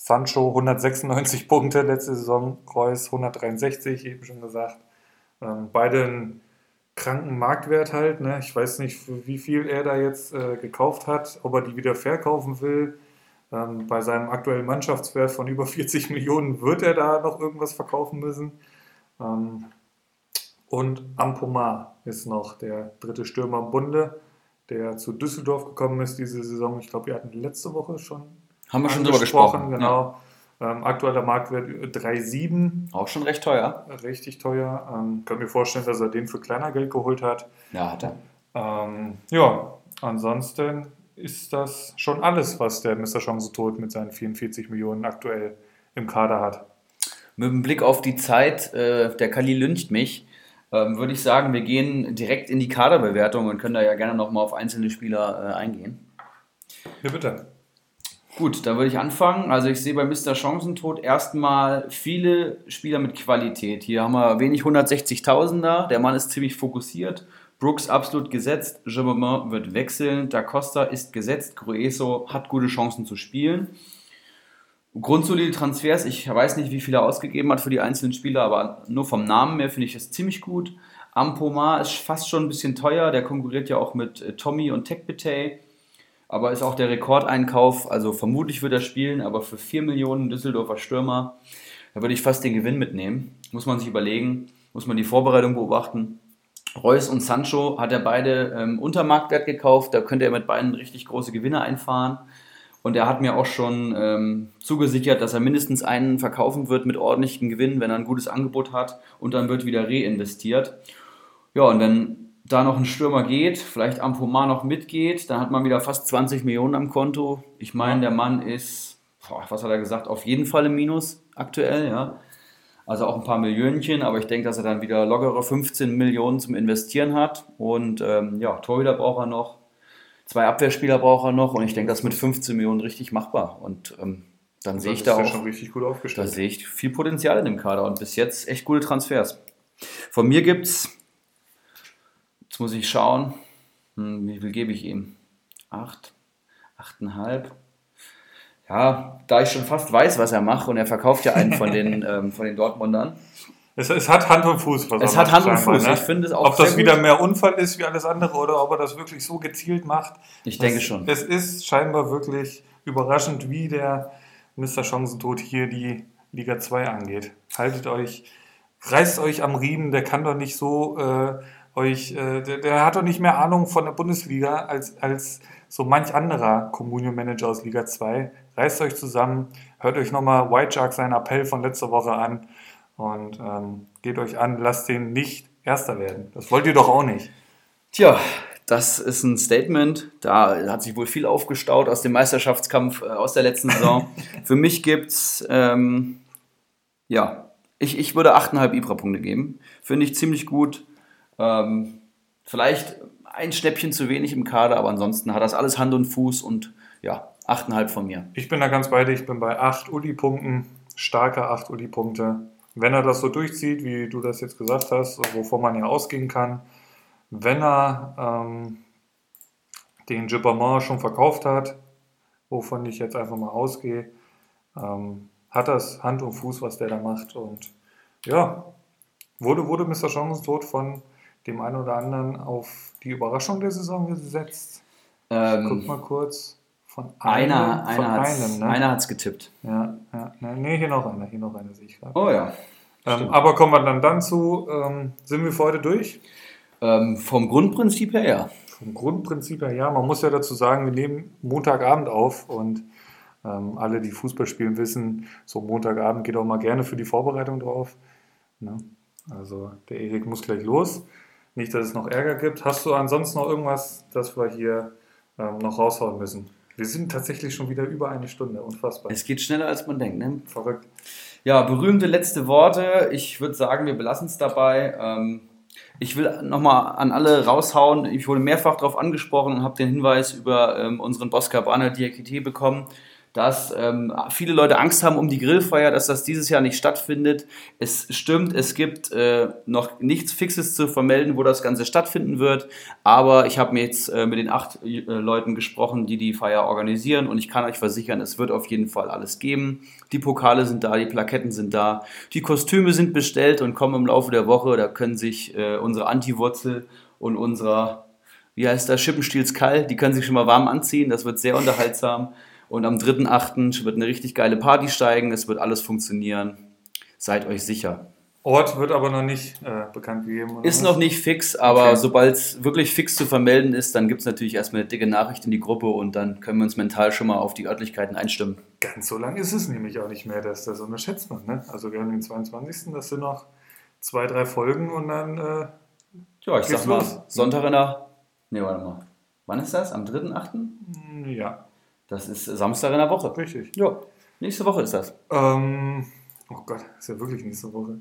Sancho 196 Punkte letzte Saison, Reus 163, eben schon gesagt. Ähm, beide einen kranken Marktwert halt. Ne? Ich weiß nicht, wie viel er da jetzt äh, gekauft hat, ob er die wieder verkaufen will. Ähm, bei seinem aktuellen Mannschaftswert von über 40 Millionen wird er da noch irgendwas verkaufen müssen. Ähm, und Ampomar ist noch der dritte Stürmer im Bunde, der zu Düsseldorf gekommen ist diese Saison. Ich glaube, wir hatten letzte Woche schon Haben wir schon drüber gesprochen. Genau. Ähm, aktueller Marktwert 3,7, Ja. Auch schon recht teuer. richtig teuer. Ähm, können mir vorstellen, dass er den für kleiner Geld geholt hat. Ja, hat er. Ähm, ja, ansonsten ist das schon alles, was der Mr. Chance Tod mit seinen 44 Millionen aktuell im Kader hat. Mit dem Blick auf die Zeit, äh, der Kali lyncht mich, ähm, würde ich sagen, wir gehen direkt in die Kaderbewertung und können da ja gerne nochmal auf einzelne Spieler äh, eingehen. Hier bitte. Gut, dann würde ich anfangen. Also ich sehe bei Mr. Chancentod erstmal viele Spieler mit Qualität. Hier haben wir wenig 160.000er. Der Mann ist ziemlich fokussiert. Brooks absolut gesetzt. Jean wird wechseln. Da Costa ist gesetzt. Grueso hat gute Chancen zu spielen. Grundsolide Transfers. Ich weiß nicht, wie viel er ausgegeben hat für die einzelnen Spieler, aber nur vom Namen her finde ich das ziemlich gut. Ampomar ist fast schon ein bisschen teuer. Der konkurriert ja auch mit äh, Tommy und Tekbetey. Aber ist auch der Rekordeinkauf. Also vermutlich wird er spielen, aber für 4 Millionen Düsseldorfer Stürmer, da würde ich fast den Gewinn mitnehmen. Muss man sich überlegen, muss man die Vorbereitung beobachten. Reus und Sancho hat er beide ähm, unter Marktwert gekauft. Da könnte er mit beiden richtig große Gewinne einfahren. Und er hat mir auch schon ähm, zugesichert, dass er mindestens einen verkaufen wird mit ordentlichen Gewinnen, wenn er ein gutes Angebot hat. Und dann wird wieder reinvestiert. Ja, und wenn da noch ein Stürmer geht, vielleicht Ampomar noch mitgeht, dann hat man wieder fast 20 Millionen am Konto. Ich meine, der Mann ist, boah, was hat er gesagt, auf jeden Fall im Minus aktuell, ja. Also auch ein paar Millionchen, aber ich denke, dass er dann wieder lockere 15 Millionen zum Investieren hat. Und ähm, ja, Torhüter braucht er noch, zwei Abwehrspieler braucht er noch und ich denke, das ist mit 15 Millionen richtig machbar. Und ähm, dann sehe ich da auch, schon richtig gut da aufgestellt. sehe ich viel Potenzial in dem Kader und bis jetzt echt gute Transfers. Von mir gibt's, jetzt muss ich schauen, hm, wie viel gebe ich ihm? Acht. 8,5. Ja, da ich schon fast weiß, was er macht und er verkauft ja einen von den, ähm, von den Dortmundern. Es, es hat Hand und Fuß, was Es hat Hand und Fuß. Ne? Ich finde es auch Ob das sehr wieder gut. mehr Unfall ist wie alles andere oder ob er das wirklich so gezielt macht. Ich denke es, schon. Es ist scheinbar wirklich überraschend, wie der Mr. Chancentod hier die Liga 2 angeht. Haltet euch, reißt euch am Riemen, der kann doch nicht so äh, euch, äh, der, der hat doch nicht mehr Ahnung von der Bundesliga als, als so manch anderer Communion Manager aus Liga 2. Reißt euch zusammen, hört euch nochmal White Shark seinen Appell von letzter Woche an und ähm, geht euch an, lasst den nicht Erster werden. Das wollt ihr doch auch nicht. Tja, das ist ein Statement. Da hat sich wohl viel aufgestaut aus dem Meisterschaftskampf äh, aus der letzten Saison. Für mich gibt's ähm, ja, ich, ich würde 8,5 Ibra-Punkte geben. Finde ich ziemlich gut. Ähm, vielleicht ein Schnäppchen zu wenig im Kader, aber ansonsten hat das alles Hand und Fuß und ja, 8,5 von mir. Ich bin da ganz bei dir. Ich bin bei 8 Uli-Punkten. Starke 8 Uli-Punkte. Wenn er das so durchzieht, wie du das jetzt gesagt hast, wovon man ja ausgehen kann, wenn er ähm, den Gibbermann schon verkauft hat, wovon ich jetzt einfach mal ausgehe, ähm, hat das Hand und Fuß, was der da macht. Und ja, wurde, wurde Mr. Chancentod von dem einen oder anderen auf die Überraschung der Saison gesetzt. Guck Ähm, mal kurz. Von einem, einer von einer hat es einem, ne? einer hat's getippt. Ja, ja. Ne, nee, hier noch einer, hier noch einer sehe ich gerade. Oh ja. ähm, aber kommen wir dann dann zu, ähm, sind wir für heute durch? Ähm, vom Grundprinzip her ja. Vom Grundprinzip her, ja, man muss ja dazu sagen, wir nehmen Montagabend auf und ähm, alle, die Fußball spielen, wissen, so Montagabend geht auch mal gerne für die Vorbereitung drauf. Ne? Also der Erik muss gleich los. Nicht, dass es noch Ärger gibt. Hast du ansonsten noch irgendwas, das wir hier ähm, noch raushauen müssen? Wir sind tatsächlich schon wieder über eine Stunde. Unfassbar. Es geht schneller als man denkt, ne? Verrückt. Ja, berühmte letzte Worte. Ich würde sagen, wir belassen es dabei. Ähm, ich will nochmal an alle raushauen. Ich wurde mehrfach darauf angesprochen und habe den Hinweis über ähm, unseren Boss Cabana Diakité bekommen, dass ähm, viele Leute Angst haben um die Grillfeier, dass das dieses Jahr nicht stattfindet. Es stimmt, es gibt äh, noch nichts Fixes zu vermelden, wo das Ganze stattfinden wird. Aber ich habe mir jetzt äh, mit den acht äh, Leuten gesprochen, die die Feier organisieren und ich kann euch versichern, es wird auf jeden Fall alles geben. Die Pokale sind da, die Plaketten sind da, die Kostüme sind bestellt und kommen im Laufe der Woche. Da können sich äh, unsere Anti-Wurzel und unserer, wie heißt das, Schippenstiels Kall, die können sich schon mal warm anziehen. Das wird sehr unterhaltsam. Und am 3.8. wird eine richtig geile Party steigen. Es wird alles funktionieren. Seid euch sicher. Ort wird aber noch nicht äh, bekannt gegeben. oder Ist noch nicht fix, aber Okay. sobald es wirklich fix zu vermelden ist, dann gibt es natürlich erstmal eine dicke Nachricht in die Gruppe und dann können wir uns mental schon mal auf die Örtlichkeiten einstimmen. Ganz so lang ist es nämlich auch nicht mehr, dass das unterschätzt man. Ne? Also wir haben den 22. Das sind noch zwei, drei Folgen und dann äh, Ja, ich sag mal, los? Sonntag in der. Ne, warte mal. Wann ist das? Am 3.8.? mh, ja, Das ist Samstag in der Woche. richtig. Ja, nächste Woche ist das. Ähm, oh Gott, ist ja wirklich nächste Woche.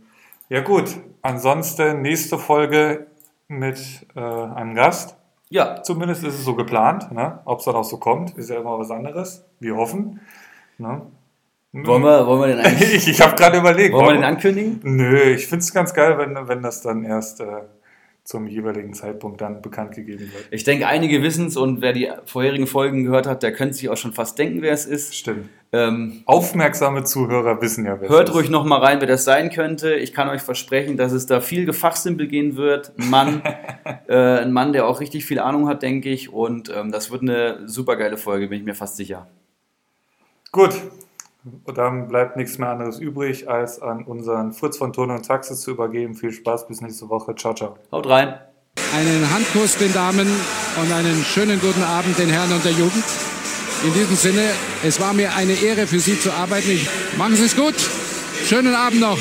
Ja gut, ansonsten nächste Folge mit äh, einem Gast. Ja, Zumindest ist es so geplant. Ne? Ob es dann auch so kommt, ist ja immer was anderes. Wir hoffen. Ne? wollen wir, wollen wir den eigentlich. ich ich habe gerade überlegt. wollen wir den ankündigen? Nö, ich finde es ganz geil, wenn, wenn das dann erst äh, zum jeweiligen Zeitpunkt dann bekannt gegeben wird. Ich denke, einige wissen es und wer die vorherigen Folgen gehört hat, der könnte sich auch schon fast denken, wer es ist. Stimmt. Ähm, Aufmerksame Zuhörer wissen ja, wer es hört ist. ruhig noch mal rein, wer das sein könnte. Ich kann euch versprechen, dass es da viel Gefachsimpel gehen wird. Ein Mann, äh, ein Mann, der auch richtig viel Ahnung hat, denke ich. Und ähm, das wird eine super geile Folge, bin ich mir fast sicher. Gut, und dann bleibt nichts mehr anderes übrig, als an unseren Fritz von Ton und Taxis zu übergeben. Viel Spaß, bis nächste Woche. Ciao, ciao. Haut rein. Einen Handkuss den Damen und einen schönen guten Abend den Herren und der Jugend. In diesem Sinne, es war mir eine Ehre für Sie zu arbeiten. Ich, machen Sie es gut. Schönen Abend noch.